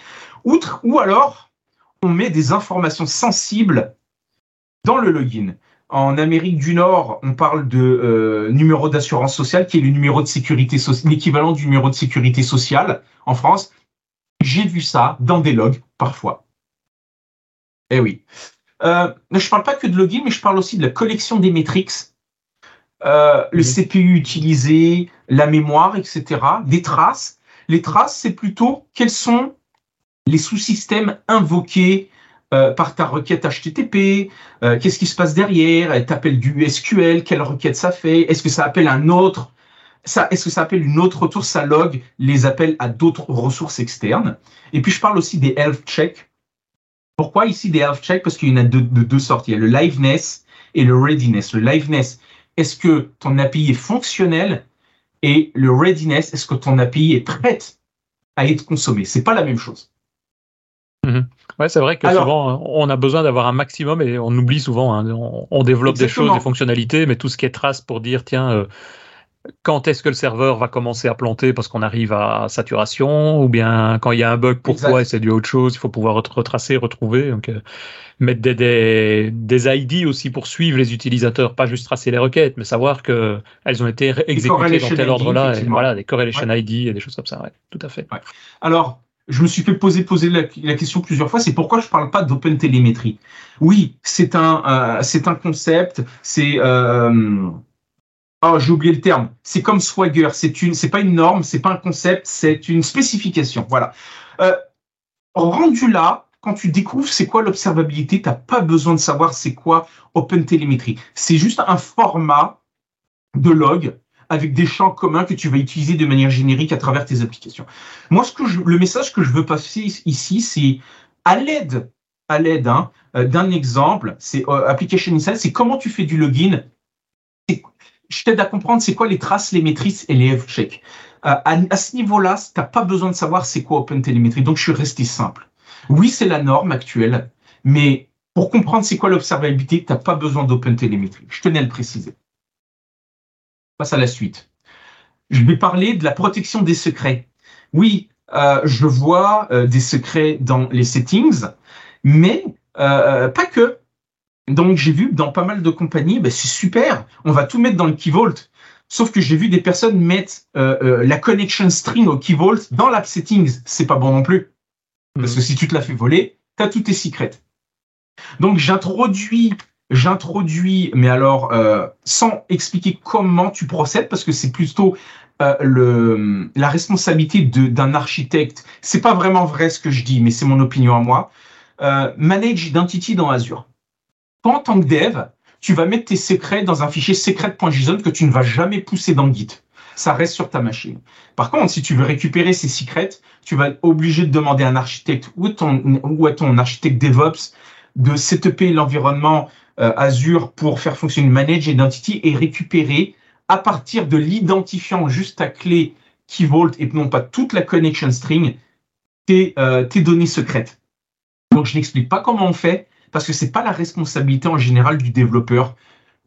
Outre, ou alors, on met des informations sensibles dans le login. En Amérique du Nord, on parle de euh, numéro d'assurance sociale, qui est le numéro de sécurité l'équivalent du numéro de sécurité sociale en France. J'ai vu ça dans des logs parfois. Eh oui. Euh, je parle pas que de login, mais je parle aussi de la collection des métriques, euh, le CPU utilisé, la mémoire, etc. Des traces. Les traces, c'est plutôt quels sont les sous-systèmes invoqués euh, par ta requête HTTP, euh, qu'est-ce qui se passe derrière, elle t'appelle du SQL, quelle requête ça fait, est-ce que ça appelle un autre, est-ce que ça appelle une autre ressource, ça log les appels à d'autres ressources externes. Et puis je parle aussi des health checks. Pourquoi ici des health checks? Parce qu'il y en a de, de deux sortes. Il y a le liveness et le readiness. Le liveness, est-ce que ton API est fonctionnel? Et le readiness, est-ce que ton API est prête à être consommée? C'est pas la même chose. Mhm. Ouais, c'est vrai que souvent on a besoin d'avoir un maximum et on oublie souvent. Hein. on, développe des choses, des fonctionnalités, mais tout ce qui est trace pour dire tiens, euh, quand est-ce que le serveur va commencer à planter parce qu'on arrive à saturation, ou bien quand il y a un bug, pourquoi et c'est dû à autre chose, il faut pouvoir retracer, retrouver. Donc, euh, mettre des, des, des, ID aussi pour suivre les utilisateurs, pas juste tracer les requêtes, mais savoir qu'elles ont été exécutées dans tel ordre-là. Voilà, des correlation ID et des choses comme ça, ouais, tout à fait. Alors, je me suis fait poser, poser la, question plusieurs fois, c'est pourquoi je parle pas d'open télémétrie? Oui, c'est un, euh, un concept, c'est... Euh, Oh, j'ai oublié le terme. C'est comme Swagger. C'est une, pas une norme, c'est pas un concept, c'est une spécification. Voilà. Euh, rendu là, quand tu découvres c'est quoi l'observabilité, t'as pas besoin de savoir c'est quoi OpenTelemetry. C'est juste un format de log avec des champs communs que tu vas utiliser de manière générique à travers tes applications. Moi, ce que je, le message que je veux passer ici, c'est à l'aide, à l'aide hein, euh, d'un exemple, c'est euh, Application Insight, c'est comment tu fais du login je t'aide à comprendre c'est quoi les traces, les maîtrises et les F-check. Euh, à, ce niveau-là, tu n'as pas besoin de savoir c'est quoi OpenTelemetry. Donc, je suis resté simple. Oui, c'est la norme actuelle, mais pour comprendre c'est quoi l'observabilité, tu n'as pas besoin d'OpenTelemetry. Je tenais à le préciser. Passe à la suite. Je vais parler de la protection des secrets. Oui, euh, je vois euh, des secrets dans les settings, mais pas que. Donc j'ai vu dans pas mal de compagnies, ben, c'est super, on va tout mettre dans le Key Vault. Sauf que j'ai vu des personnes mettre euh, euh, la connection string au Key Vault dans l'app settings. C'est pas bon non plus. Parce que hmm. si tu te la fais voler, tu as tous tes secrets. Donc j'introduis, j'introduis, mais alors euh, sans expliquer comment tu procèdes, parce que c'est plutôt le, la responsabilité d'un architecte. C'est pas vraiment vrai ce que je dis, mais c'est mon opinion à moi. manage Identity dans Azure en tant que dev, tu vas mettre tes secrets dans un fichier secret.json que tu ne vas jamais pousser dans Git. Ça reste sur ta machine. Par contre, si tu veux récupérer ces secrets, tu vas être obligé de demander à un architecte ou, ton, ou à ton architecte DevOps de setuper l'environnement euh, Azure pour faire fonctionner Manage Identity et récupérer à partir de l'identifiant juste à clé Key Vault et non pas toute la connection string tes, euh, tes données secrètes. Donc, je n'explique pas comment on fait, parce que c'est pas la responsabilité en général du développeur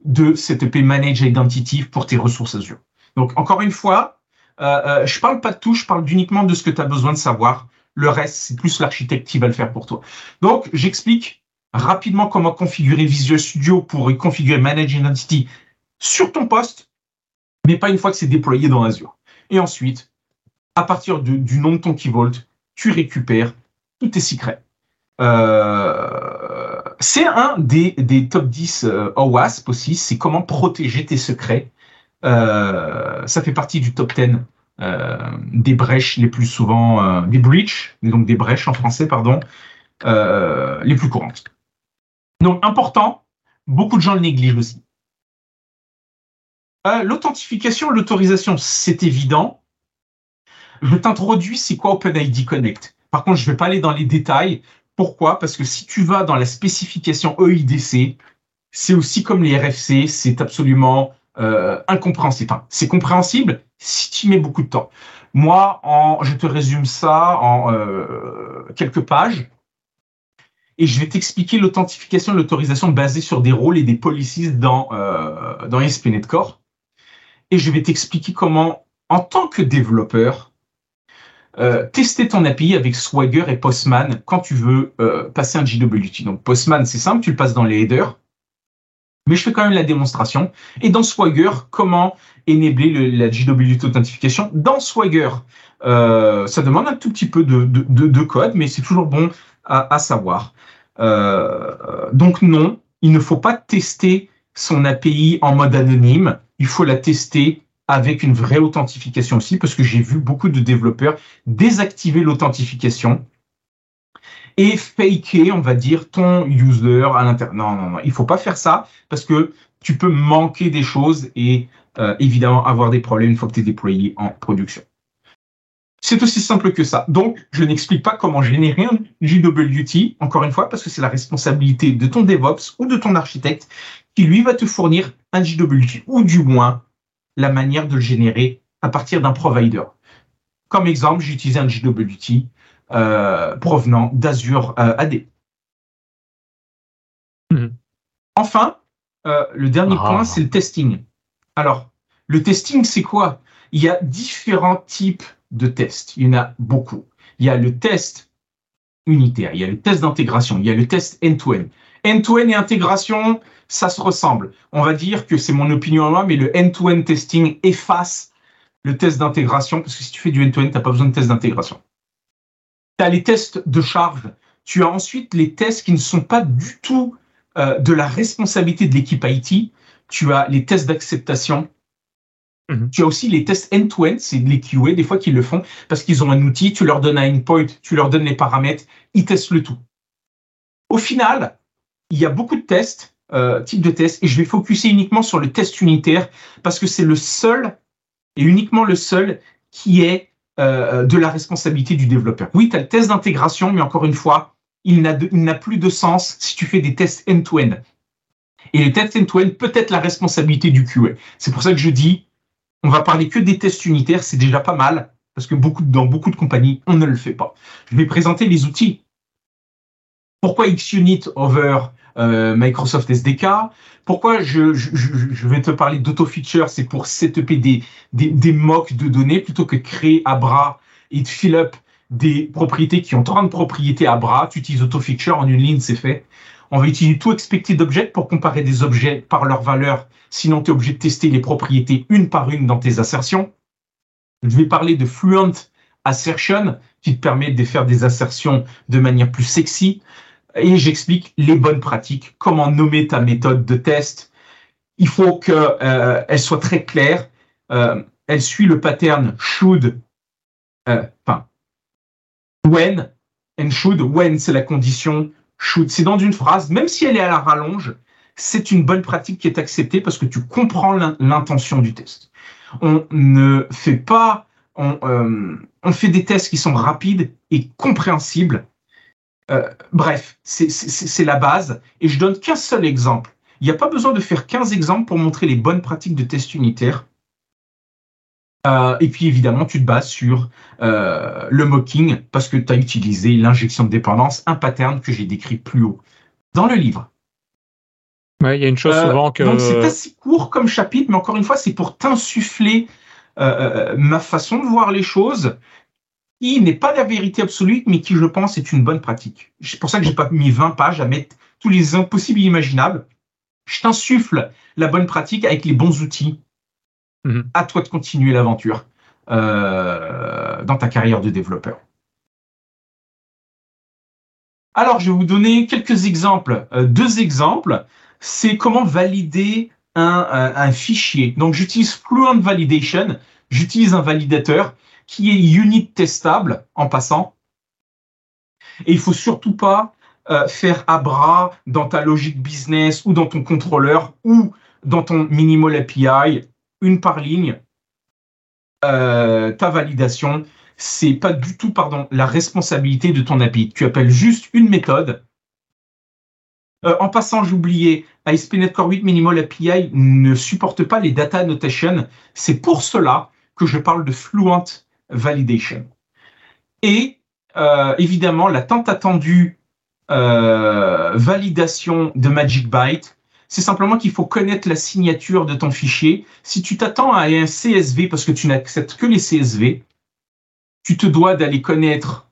de cette Manage Identity pour tes ressources Azure. Donc, encore une fois, euh, euh, je parle pas de tout, je parle uniquement de ce que tu as besoin de savoir. Le reste, c'est plus l'architecte qui va le faire pour toi. Donc, j'explique rapidement comment configurer Visual Studio pour configurer Manage Identity sur ton poste, mais pas une fois que c'est déployé dans Azure. Et ensuite, à partir du nom de ton Key Vault, tu récupères tous tes secrets. Euh, c'est un des, top 10 euh, OWASP aussi, c'est comment protéger tes secrets. Euh, ça fait partie du top 10 euh, des brèches les plus souvent, des breaches, donc des brèches en français, pardon, les plus courantes. Donc important, beaucoup de gens le négligent aussi. L'authentification, l'autorisation, c'est évident. Je t'introduis, c'est quoi OpenID Connect? Par contre, je ne vais pas aller dans les détails. Pourquoi? Parce que si tu vas dans la spécification EIDC, c'est aussi comme les RFC, c'est absolument euh, incompréhensible. C'est compréhensible si tu mets beaucoup de temps. Moi, je te résume ça en euh, quelques pages et je vais t'expliquer l'authentification et l'autorisation basée sur des rôles et des policies dans, euh, dans ASP.NET Core. Et je vais t'expliquer comment, en tant que développeur, euh, tester ton API avec Swagger et Postman quand tu veux euh, passer un JWT. Donc Postman, c'est simple, tu le passes dans les headers. Mais je fais quand même la démonstration. Et dans Swagger, comment enabler la JWT authentification? Dans Swagger, euh, ça demande un tout petit peu de, de, code, mais c'est toujours bon à, savoir. donc non, il ne faut pas tester son API en mode anonyme. Il faut la tester avec une vraie authentification aussi, parce que j'ai vu beaucoup de développeurs désactiver l'authentification et faker, on va dire, ton user à l'intérieur. Non, non, non, il faut pas faire ça parce que tu peux manquer des choses et euh, évidemment avoir des problèmes une fois que tu es déployé en production. C'est aussi simple que ça. Donc, je n'explique pas comment générer un JWT, encore une fois, parce que c'est la responsabilité de ton DevOps ou de ton architecte qui, lui, va te fournir un JWT, ou du moins la manière de le générer à partir d'un provider. Comme exemple, j'ai utilisé un JWT euh, provenant d'Azure euh, AD. Mhm. Enfin, euh, le dernier ah. point, c'est le testing. Alors, le testing, c'est quoi? Il y a différents types de tests. Il y en a beaucoup. Il y a le test unitaire, il y a le test d'intégration, il y a le test end-to-end. End-to-end et intégration, ça se ressemble. On va dire que c'est mon opinion à moi, mais le end-to-end testing efface le test d'intégration, parce que si tu fais du end-to-end, tu n'as pas besoin de test d'intégration tu as les tests de charge, tu as ensuite les tests qui ne sont pas du tout euh, de la responsabilité de l'équipe IT, tu as les tests d'acceptation, mhm. tu as aussi les tests end-to-end, c'est les QA des fois qu'ils le font parce qu'ils ont un outil, tu leur donnes un endpoint, tu leur donnes les paramètres, ils testent le tout. Au final, il y a beaucoup de tests, euh, types de tests, et je vais focuser uniquement sur le test unitaire parce que c'est le seul et uniquement le seul qui est euh, de la responsabilité du développeur. Oui, tu as le test d'intégration, mais encore une fois, il n'a plus de sens si tu fais des tests end-to-end. Et les tests end-to-end peut être la responsabilité du QA. C'est pour ça que je dis, on va parler que des tests unitaires, c'est déjà pas mal, parce que dans beaucoup de compagnies, on ne le fait pas. Je vais présenter les outils. Pourquoi XUnit over euh, Microsoft SDK. Pourquoi je, vais te parler d'auto-feature C'est pour setuper des, des, des mocks de données plutôt que créer à bras et de fill up des propriétés qui ont 30 propriétés à bras. Tu utilises auto-feature en une ligne, c'est fait. On va utiliser tout expected object pour comparer des objets par leur valeur. Sinon, tu es obligé de tester les propriétés une par une dans tes assertions. Je vais parler de Fluent Assertion qui te permet de faire des assertions de manière plus sexy et j'explique les bonnes pratiques, comment nommer ta méthode de test. Il faut qu'elle euh, soit très claire. Euh, elle suit le pattern should, euh, enfin, when and should. When, c'est la condition. Should, c'est dans une phrase. Même si elle est à la rallonge, c'est une bonne pratique qui est acceptée parce que tu comprends l'intention du test. On ne fait pas, on, on fait des tests qui sont rapides et compréhensibles euh, bref, c'est la base. Et je donne qu'un seul exemple. Il n'y a pas besoin de faire 15 exemples pour montrer les bonnes pratiques de test unitaire. Euh, et puis évidemment, tu te bases sur euh, le mocking parce que tu as utilisé l'injection de dépendance, un pattern que j'ai décrit plus haut dans le livre. il y a une chose souvent que. Donc c'est assez court comme chapitre, mais encore une fois, c'est pour t'insuffler ma façon de voir les choses qui n'est pas la vérité absolue, mais qui, je pense, est une bonne pratique. C'est pour ça que j'ai pas mis 20 pages à mettre tous les impossibles imaginables. Je t'insuffle la bonne pratique avec les bons outils. Mhm. À toi de continuer l'aventure euh, dans ta carrière de développeur. Alors, je vais vous donner quelques exemples. Euh, deux exemples. C'est comment valider un, fichier. Donc, j'utilise Fluent Validation. J'utilise un validateur qui est unit testable en passant. Et il faut surtout pas euh, faire à bras dans ta logique business ou dans ton contrôleur ou dans ton minimal API, une par ligne, euh, ta validation, c'est pas du tout pardon, la responsabilité de ton API. Tu appelles juste une méthode. Euh, en passant, j'oubliais, ASP.NET Core 8 Minimal API ne supporte pas les data annotation. C'est pour cela que je parle de Fluent validation. Et euh, évidemment, la tant attendue euh, validation de Magic Byte, c'est simplement qu'il faut connaître la signature de ton fichier. Si tu t'attends à un CSV parce que tu n'acceptes que les CSV, tu te dois d'aller connaître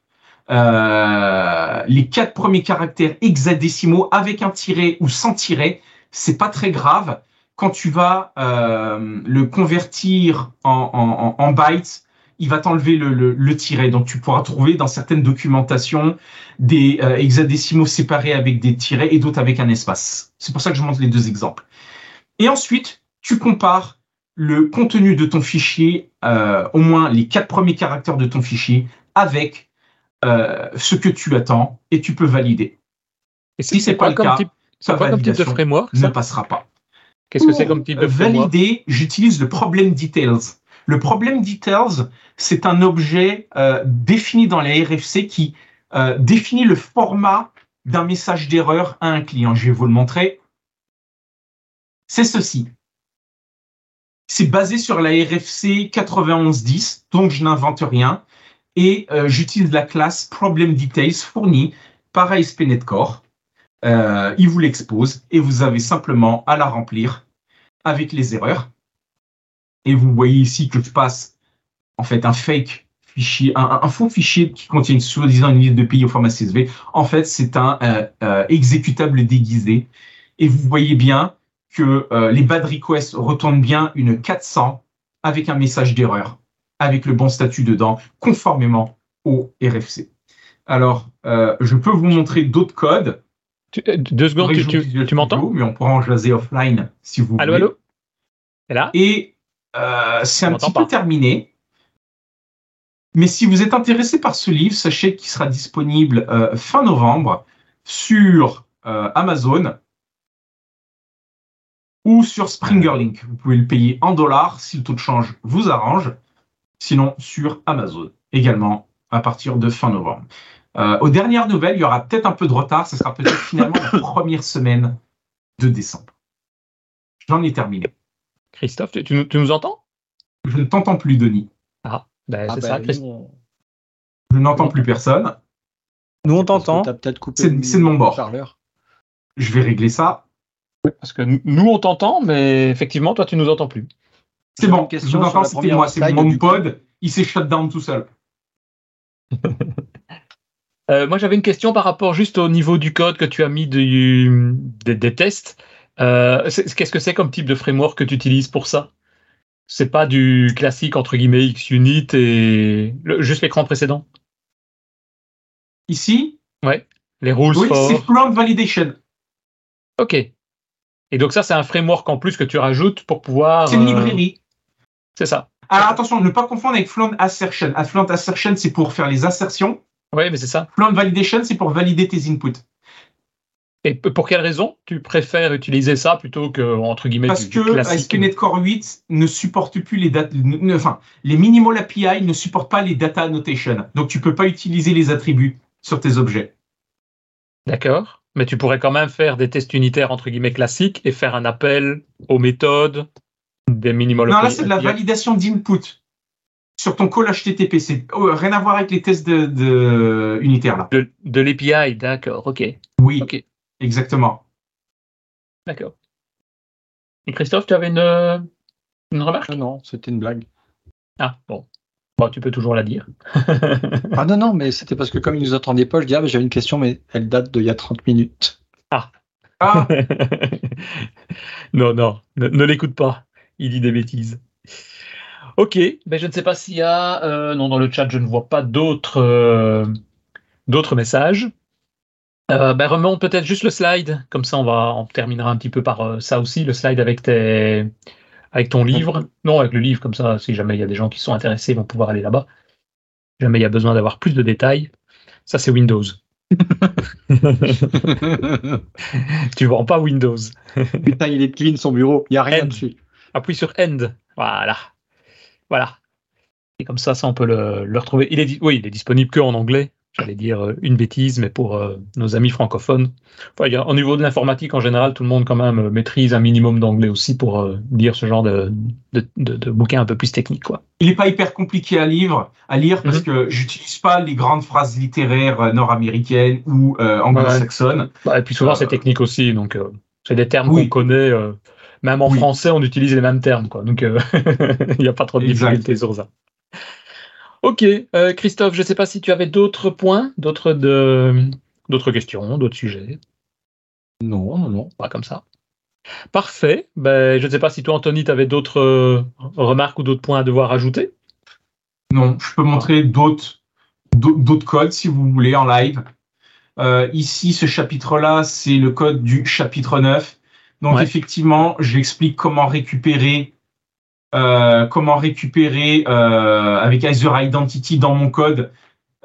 euh, les quatre premiers caractères hexadécimaux avec un tiret ou sans tiret. C'est pas très grave. Quand tu vas le convertir en, en bytes, il va t'enlever le, le, tiret. Donc tu pourras trouver dans certaines documentations des euh, hexadécimaux séparés avec des tirets et d'autres avec un espace. C'est pour ça que je montre les deux exemples. Et ensuite, tu compares le contenu de ton fichier, euh, au moins les quatre premiers caractères de ton fichier, avec ce que tu attends et tu peux valider. Et si c'est pas le cas, type, sa validation de framework, ne passera pas. Qu'est-ce que c'est comme type de framework? Valider, j'utilise le problem details. Le problem details, c'est un objet euh, défini dans la RFC qui euh, définit le format d'un message d'erreur à un client. Je vais vous le montrer. C'est ceci. C'est basé sur la RFC 9110, donc je n'invente rien. Et euh, j'utilise la classe Problem Details fournie par ASP.NET Core. il vous l'expose et vous avez simplement à la remplir avec les erreurs. Et vous voyez ici que je passe en fait un fake fichier, un, faux fichier qui contient soi-disant une liste de pays au format CSV. En fait, c'est un euh, euh, exécutable déguisé. Et vous voyez bien que euh, les bad requests retournent bien une 400 avec un message d'erreur, avec le bon statut dedans, conformément au RFC. Alors, je peux vous montrer d'autres codes. deux secondes, tu, tu, m'entends? Mais on pourra en jaser offline si vous allô, voulez. Allô, là? Et euh, c'est un petit peu terminé. Mais si vous êtes intéressé par ce livre, sachez qu'il sera disponible euh, fin novembre sur euh, Amazon ou sur Springerlink. Vous pouvez le payer en dollars si le taux de change vous arrange. Sinon, sur Amazon également à partir de fin novembre. aux dernières nouvelles, il y aura peut-être un peu de retard. Ce sera peut-être finalement la [LAUGHS] première semaine de décembre. J'en ai terminé. Christophe, tu, nous entends? Je ne t'entends plus, Denis. Ah, ben, c'est ah, ça, ben, Je n'entends plus personne. Nous, on t'entend. C'est de mon bord. Je vais régler ça. parce que nous, on t'entend, mais effectivement, toi, tu nous entends plus. C'est bon, je vous entends, c'était moi, c'est mon pod. Il s'est shut down tout seul. [LAUGHS] Euh, moi, j'avais une question par rapport juste au niveau du code que tu as mis des tests. Euh, qu'est-ce que c'est comme type de framework que tu utilises pour ça? C'est pas du classique entre guillemets XUnit et juste l'écran précédent? Ici? Ouais, les rules oui, c'est Fluent Validation. Ok. Et donc ça, c'est un framework en plus que tu rajoutes pour pouvoir... C'est une euh, librairie. C'est ça. Alors attention, ne pas confondre avec Fluent Assertion. Fluent Assertion, c'est pour faire les assertions. Oui, mais c'est ça. Fluent Validation, c'est pour valider tes inputs. Et pour quelle raison tu préfères utiliser ça plutôt que entre guillemets Parce que ASP.NET Core 8 ne supporte plus les dates, enfin les minimal API ne supportent pas les data annotation. Donc tu peux pas utiliser les attributs sur tes objets. D'accord. Mais tu pourrais quand même faire des tests unitaires entre guillemets classiques et faire un appel aux méthodes des minimal Non, là c'est de la validation d'input sur ton call HTTP. C'est oh, rien à voir avec les tests de, unitaires là. De, de l'API, d'accord. Ok. Oui. Ok. Exactement. D'accord. Et Christophe, tu avais une, une remarque? Ah Non, c'était une blague. Ah, bon. Bon, tu peux toujours la dire. [LAUGHS] ah non, non, mais c'était parce que comme il nous attendait pas, je dis, ah, j'avais une question, mais elle date d'il y a 30 minutes. Ah. ah. [LAUGHS] non, non, ne, l'écoute pas. Il dit des bêtises. Ok, ben je ne sais pas s'il y a... Euh, non, dans le chat, je ne vois pas d'autres euh, d'autres messages. Euh, ben, remonte peut-être juste le slide, comme ça on va, on terminera un petit peu par euh, ça aussi, le slide avec tes, avec ton livre. Non, avec le livre, comme ça, si jamais il y a des gens qui sont intéressés, ils vont pouvoir aller là-bas. Jamais il y a besoin d'avoir plus de détails. Ça, c'est Windows. [LAUGHS] [LAUGHS] tu vends pas Windows. Putain, il est clean son bureau, il n'y a rien dessus. Appuie sur End. Voilà. Voilà. Et comme ça, ça on peut le, le retrouver. Il est, oui, il est disponible que en anglais j'allais dire euh, une bêtise, mais pour euh, nos amis francophones. au niveau de l'informatique, en général, tout le monde quand même euh, maîtrise un minimum d'anglais aussi pour lire ce genre de, de, de, bouquins un peu plus techniques. Quoi. Il n'est pas hyper compliqué à lire, à lire parce mhm. que j'utilise pas les grandes phrases littéraires nord-américaines ou anglo-saxonnes. Bah, et puis souvent, c'est technique aussi, donc c'est des termes qu'on connaît. même en français, on utilise les mêmes termes, quoi. Donc, [LAUGHS] il n'y a pas trop de difficultés sur ça. Ok, euh, Christophe, je ne sais pas si tu avais d'autres points, d'autres de... questions, d'autres sujets. Non, non, non. Pas comme ça. Parfait. Ben, je ne sais pas si toi, Anthony, tu avais d'autres euh, remarques ou d'autres points à devoir ajouter. Non, je peux montrer d'autres, d'autres codes si vous voulez en live. Euh, ici, ce chapitre-là, c'est le code du chapitre 9. Donc, effectivement, j'explique comment récupérer euh, comment récupérer euh, avec Azure Identity dans mon code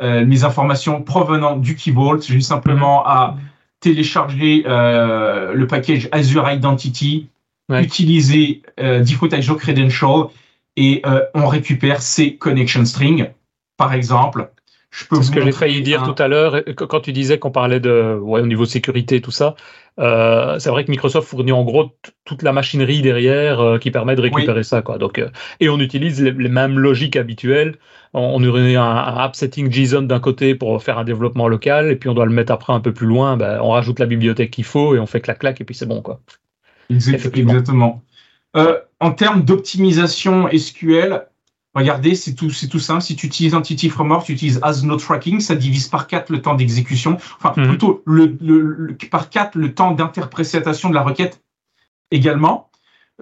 mes informations provenant du Key Vault. J'ai simplement à télécharger le package Azure Identity, utiliser Default Azure Credential et on récupère ces connection strings. Par exemple, c'est ce que j'ai failli dire tout à l'heure quand tu disais qu'on parlait de ouais, au niveau sécurité et tout ça. Euh, c'est vrai que Microsoft fournit en gros toute la machinerie derrière euh, qui permet de récupérer ça quoi. Donc euh, et on utilise les, mêmes logiques habituelles. On, utilise un, un, app setting JSON d'un côté pour faire un développement local et puis on doit le mettre après un peu plus loin. Ben, on rajoute la bibliothèque qu'il faut et on fait clac clac et puis c'est bon quoi. Exactement. en termes d'optimisation SQL, Regardez, c'est tout, c'est tout simple. Si tu utilises Entity Framework, tu utilises as no tracking, ça divise par 4 le temps d'exécution. Enfin, mhm. plutôt le, le, par 4 le temps d'interprétation de la requête également.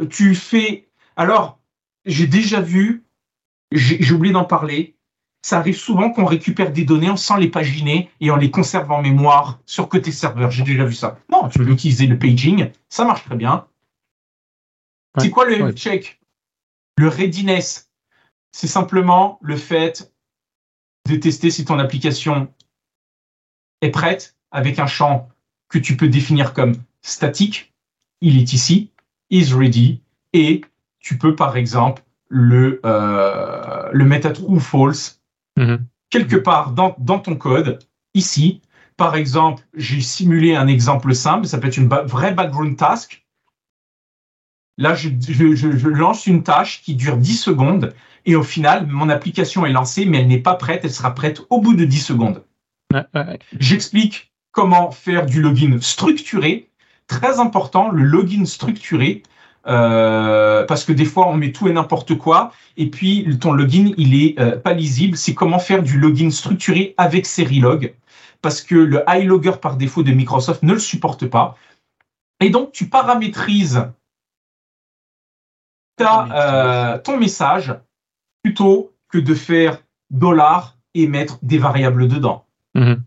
Tu fais. Alors, j'ai déjà vu, j'ai oublié d'en parler. Ça arrive souvent qu'on récupère des données sans les paginer et on les conserve en mémoire sur côté serveur. J'ai déjà vu ça. Non, tu peux utiliser le paging, ça marche très bien. C'est quoi le check? Le readiness c'est simplement le fait de tester si ton application est prête avec un champ que tu peux définir comme statique. Il est ici, is ready, et tu peux par exemple le, euh, le mettre à true ou false mm-hmm. quelque part dans, dans ton code, ici. Par exemple, j'ai simulé un exemple simple, ça peut être une vraie background task. Là, je, je, je, lance une tâche qui dure 10 secondes et au final, mon application est lancée, mais elle n'est pas prête. Elle sera prête au bout de 10 secondes. J'explique comment faire du login structuré. Très important, le login structuré. Euh, parce que des fois on met tout et n'importe quoi et puis ton login il est euh, pas lisible. C'est comment faire du login structuré avec Serilog parce que le iLogger par défaut de Microsoft ne le supporte pas. Et donc tu paramétrises ta, euh, ton message plutôt que de faire dollar et mettre des variables dedans. Mhm.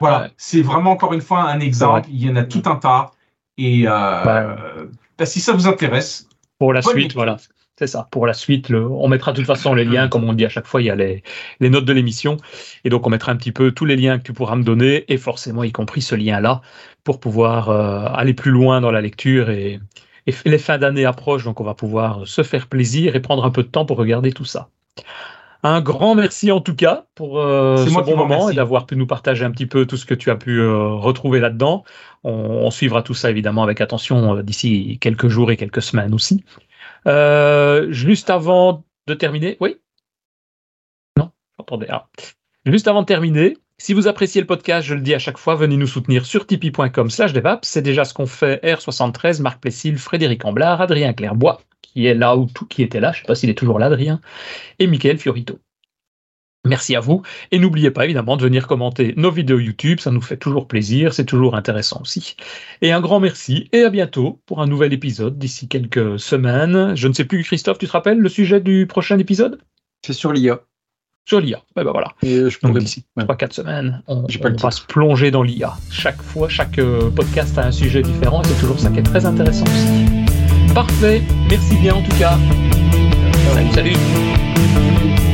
voilà, c'est vraiment encore une fois un exemple. Il y en a tout un tas. Et euh, bah, si ça vous intéresse. Pour la suite, voilà. C'est ça. Pour la suite, on mettra de toute façon les liens, comme on dit à chaque fois, il y a les, notes de l'émission. Et donc, on mettra un petit peu tous les liens que tu pourras me donner, et forcément, y compris ce lien-là, pour pouvoir euh, aller plus loin dans la lecture et, et les fins d'année approchent, donc on va pouvoir se faire plaisir et prendre un peu de temps pour regarder tout ça. Un grand merci en tout cas pour euh, ce bon moment et d'avoir pu nous partager un petit peu tout ce que tu as pu euh, retrouver là-dedans. On, suivra tout ça évidemment avec attention euh, d'ici quelques jours et quelques semaines aussi. juste avant de terminer, oui? Non, j'entendais. Ah. Juste avant de terminer, si vous appréciez le podcast, je le dis à chaque fois, venez nous soutenir sur tipeee.com slash devaps. C'est déjà ce qu'on fait R73, Marc Plessil, Frédéric Amblard, Adrien Clairbois, qui est là ou tout, qui était là, je ne sais pas s'il est toujours là, Adrien, et Michael Fiorito. Merci à vous. Et n'oubliez pas évidemment de venir commenter nos vidéos YouTube, ça nous fait toujours plaisir, c'est toujours intéressant aussi. Et un grand merci et à bientôt pour un nouvel épisode d'ici quelques semaines. Je ne sais plus, Christophe, tu te rappelles le sujet du prochain épisode? C'est sur l'IA sur l'IA. Ben, ben voilà. Et je Donc d'ici 3-4 semaines, on, va se plonger dans l'IA. Chaque fois, chaque euh, podcast a un sujet différent et c'est toujours ça qui est très intéressant aussi. Parfait, merci bien en tout cas. Salut, salut.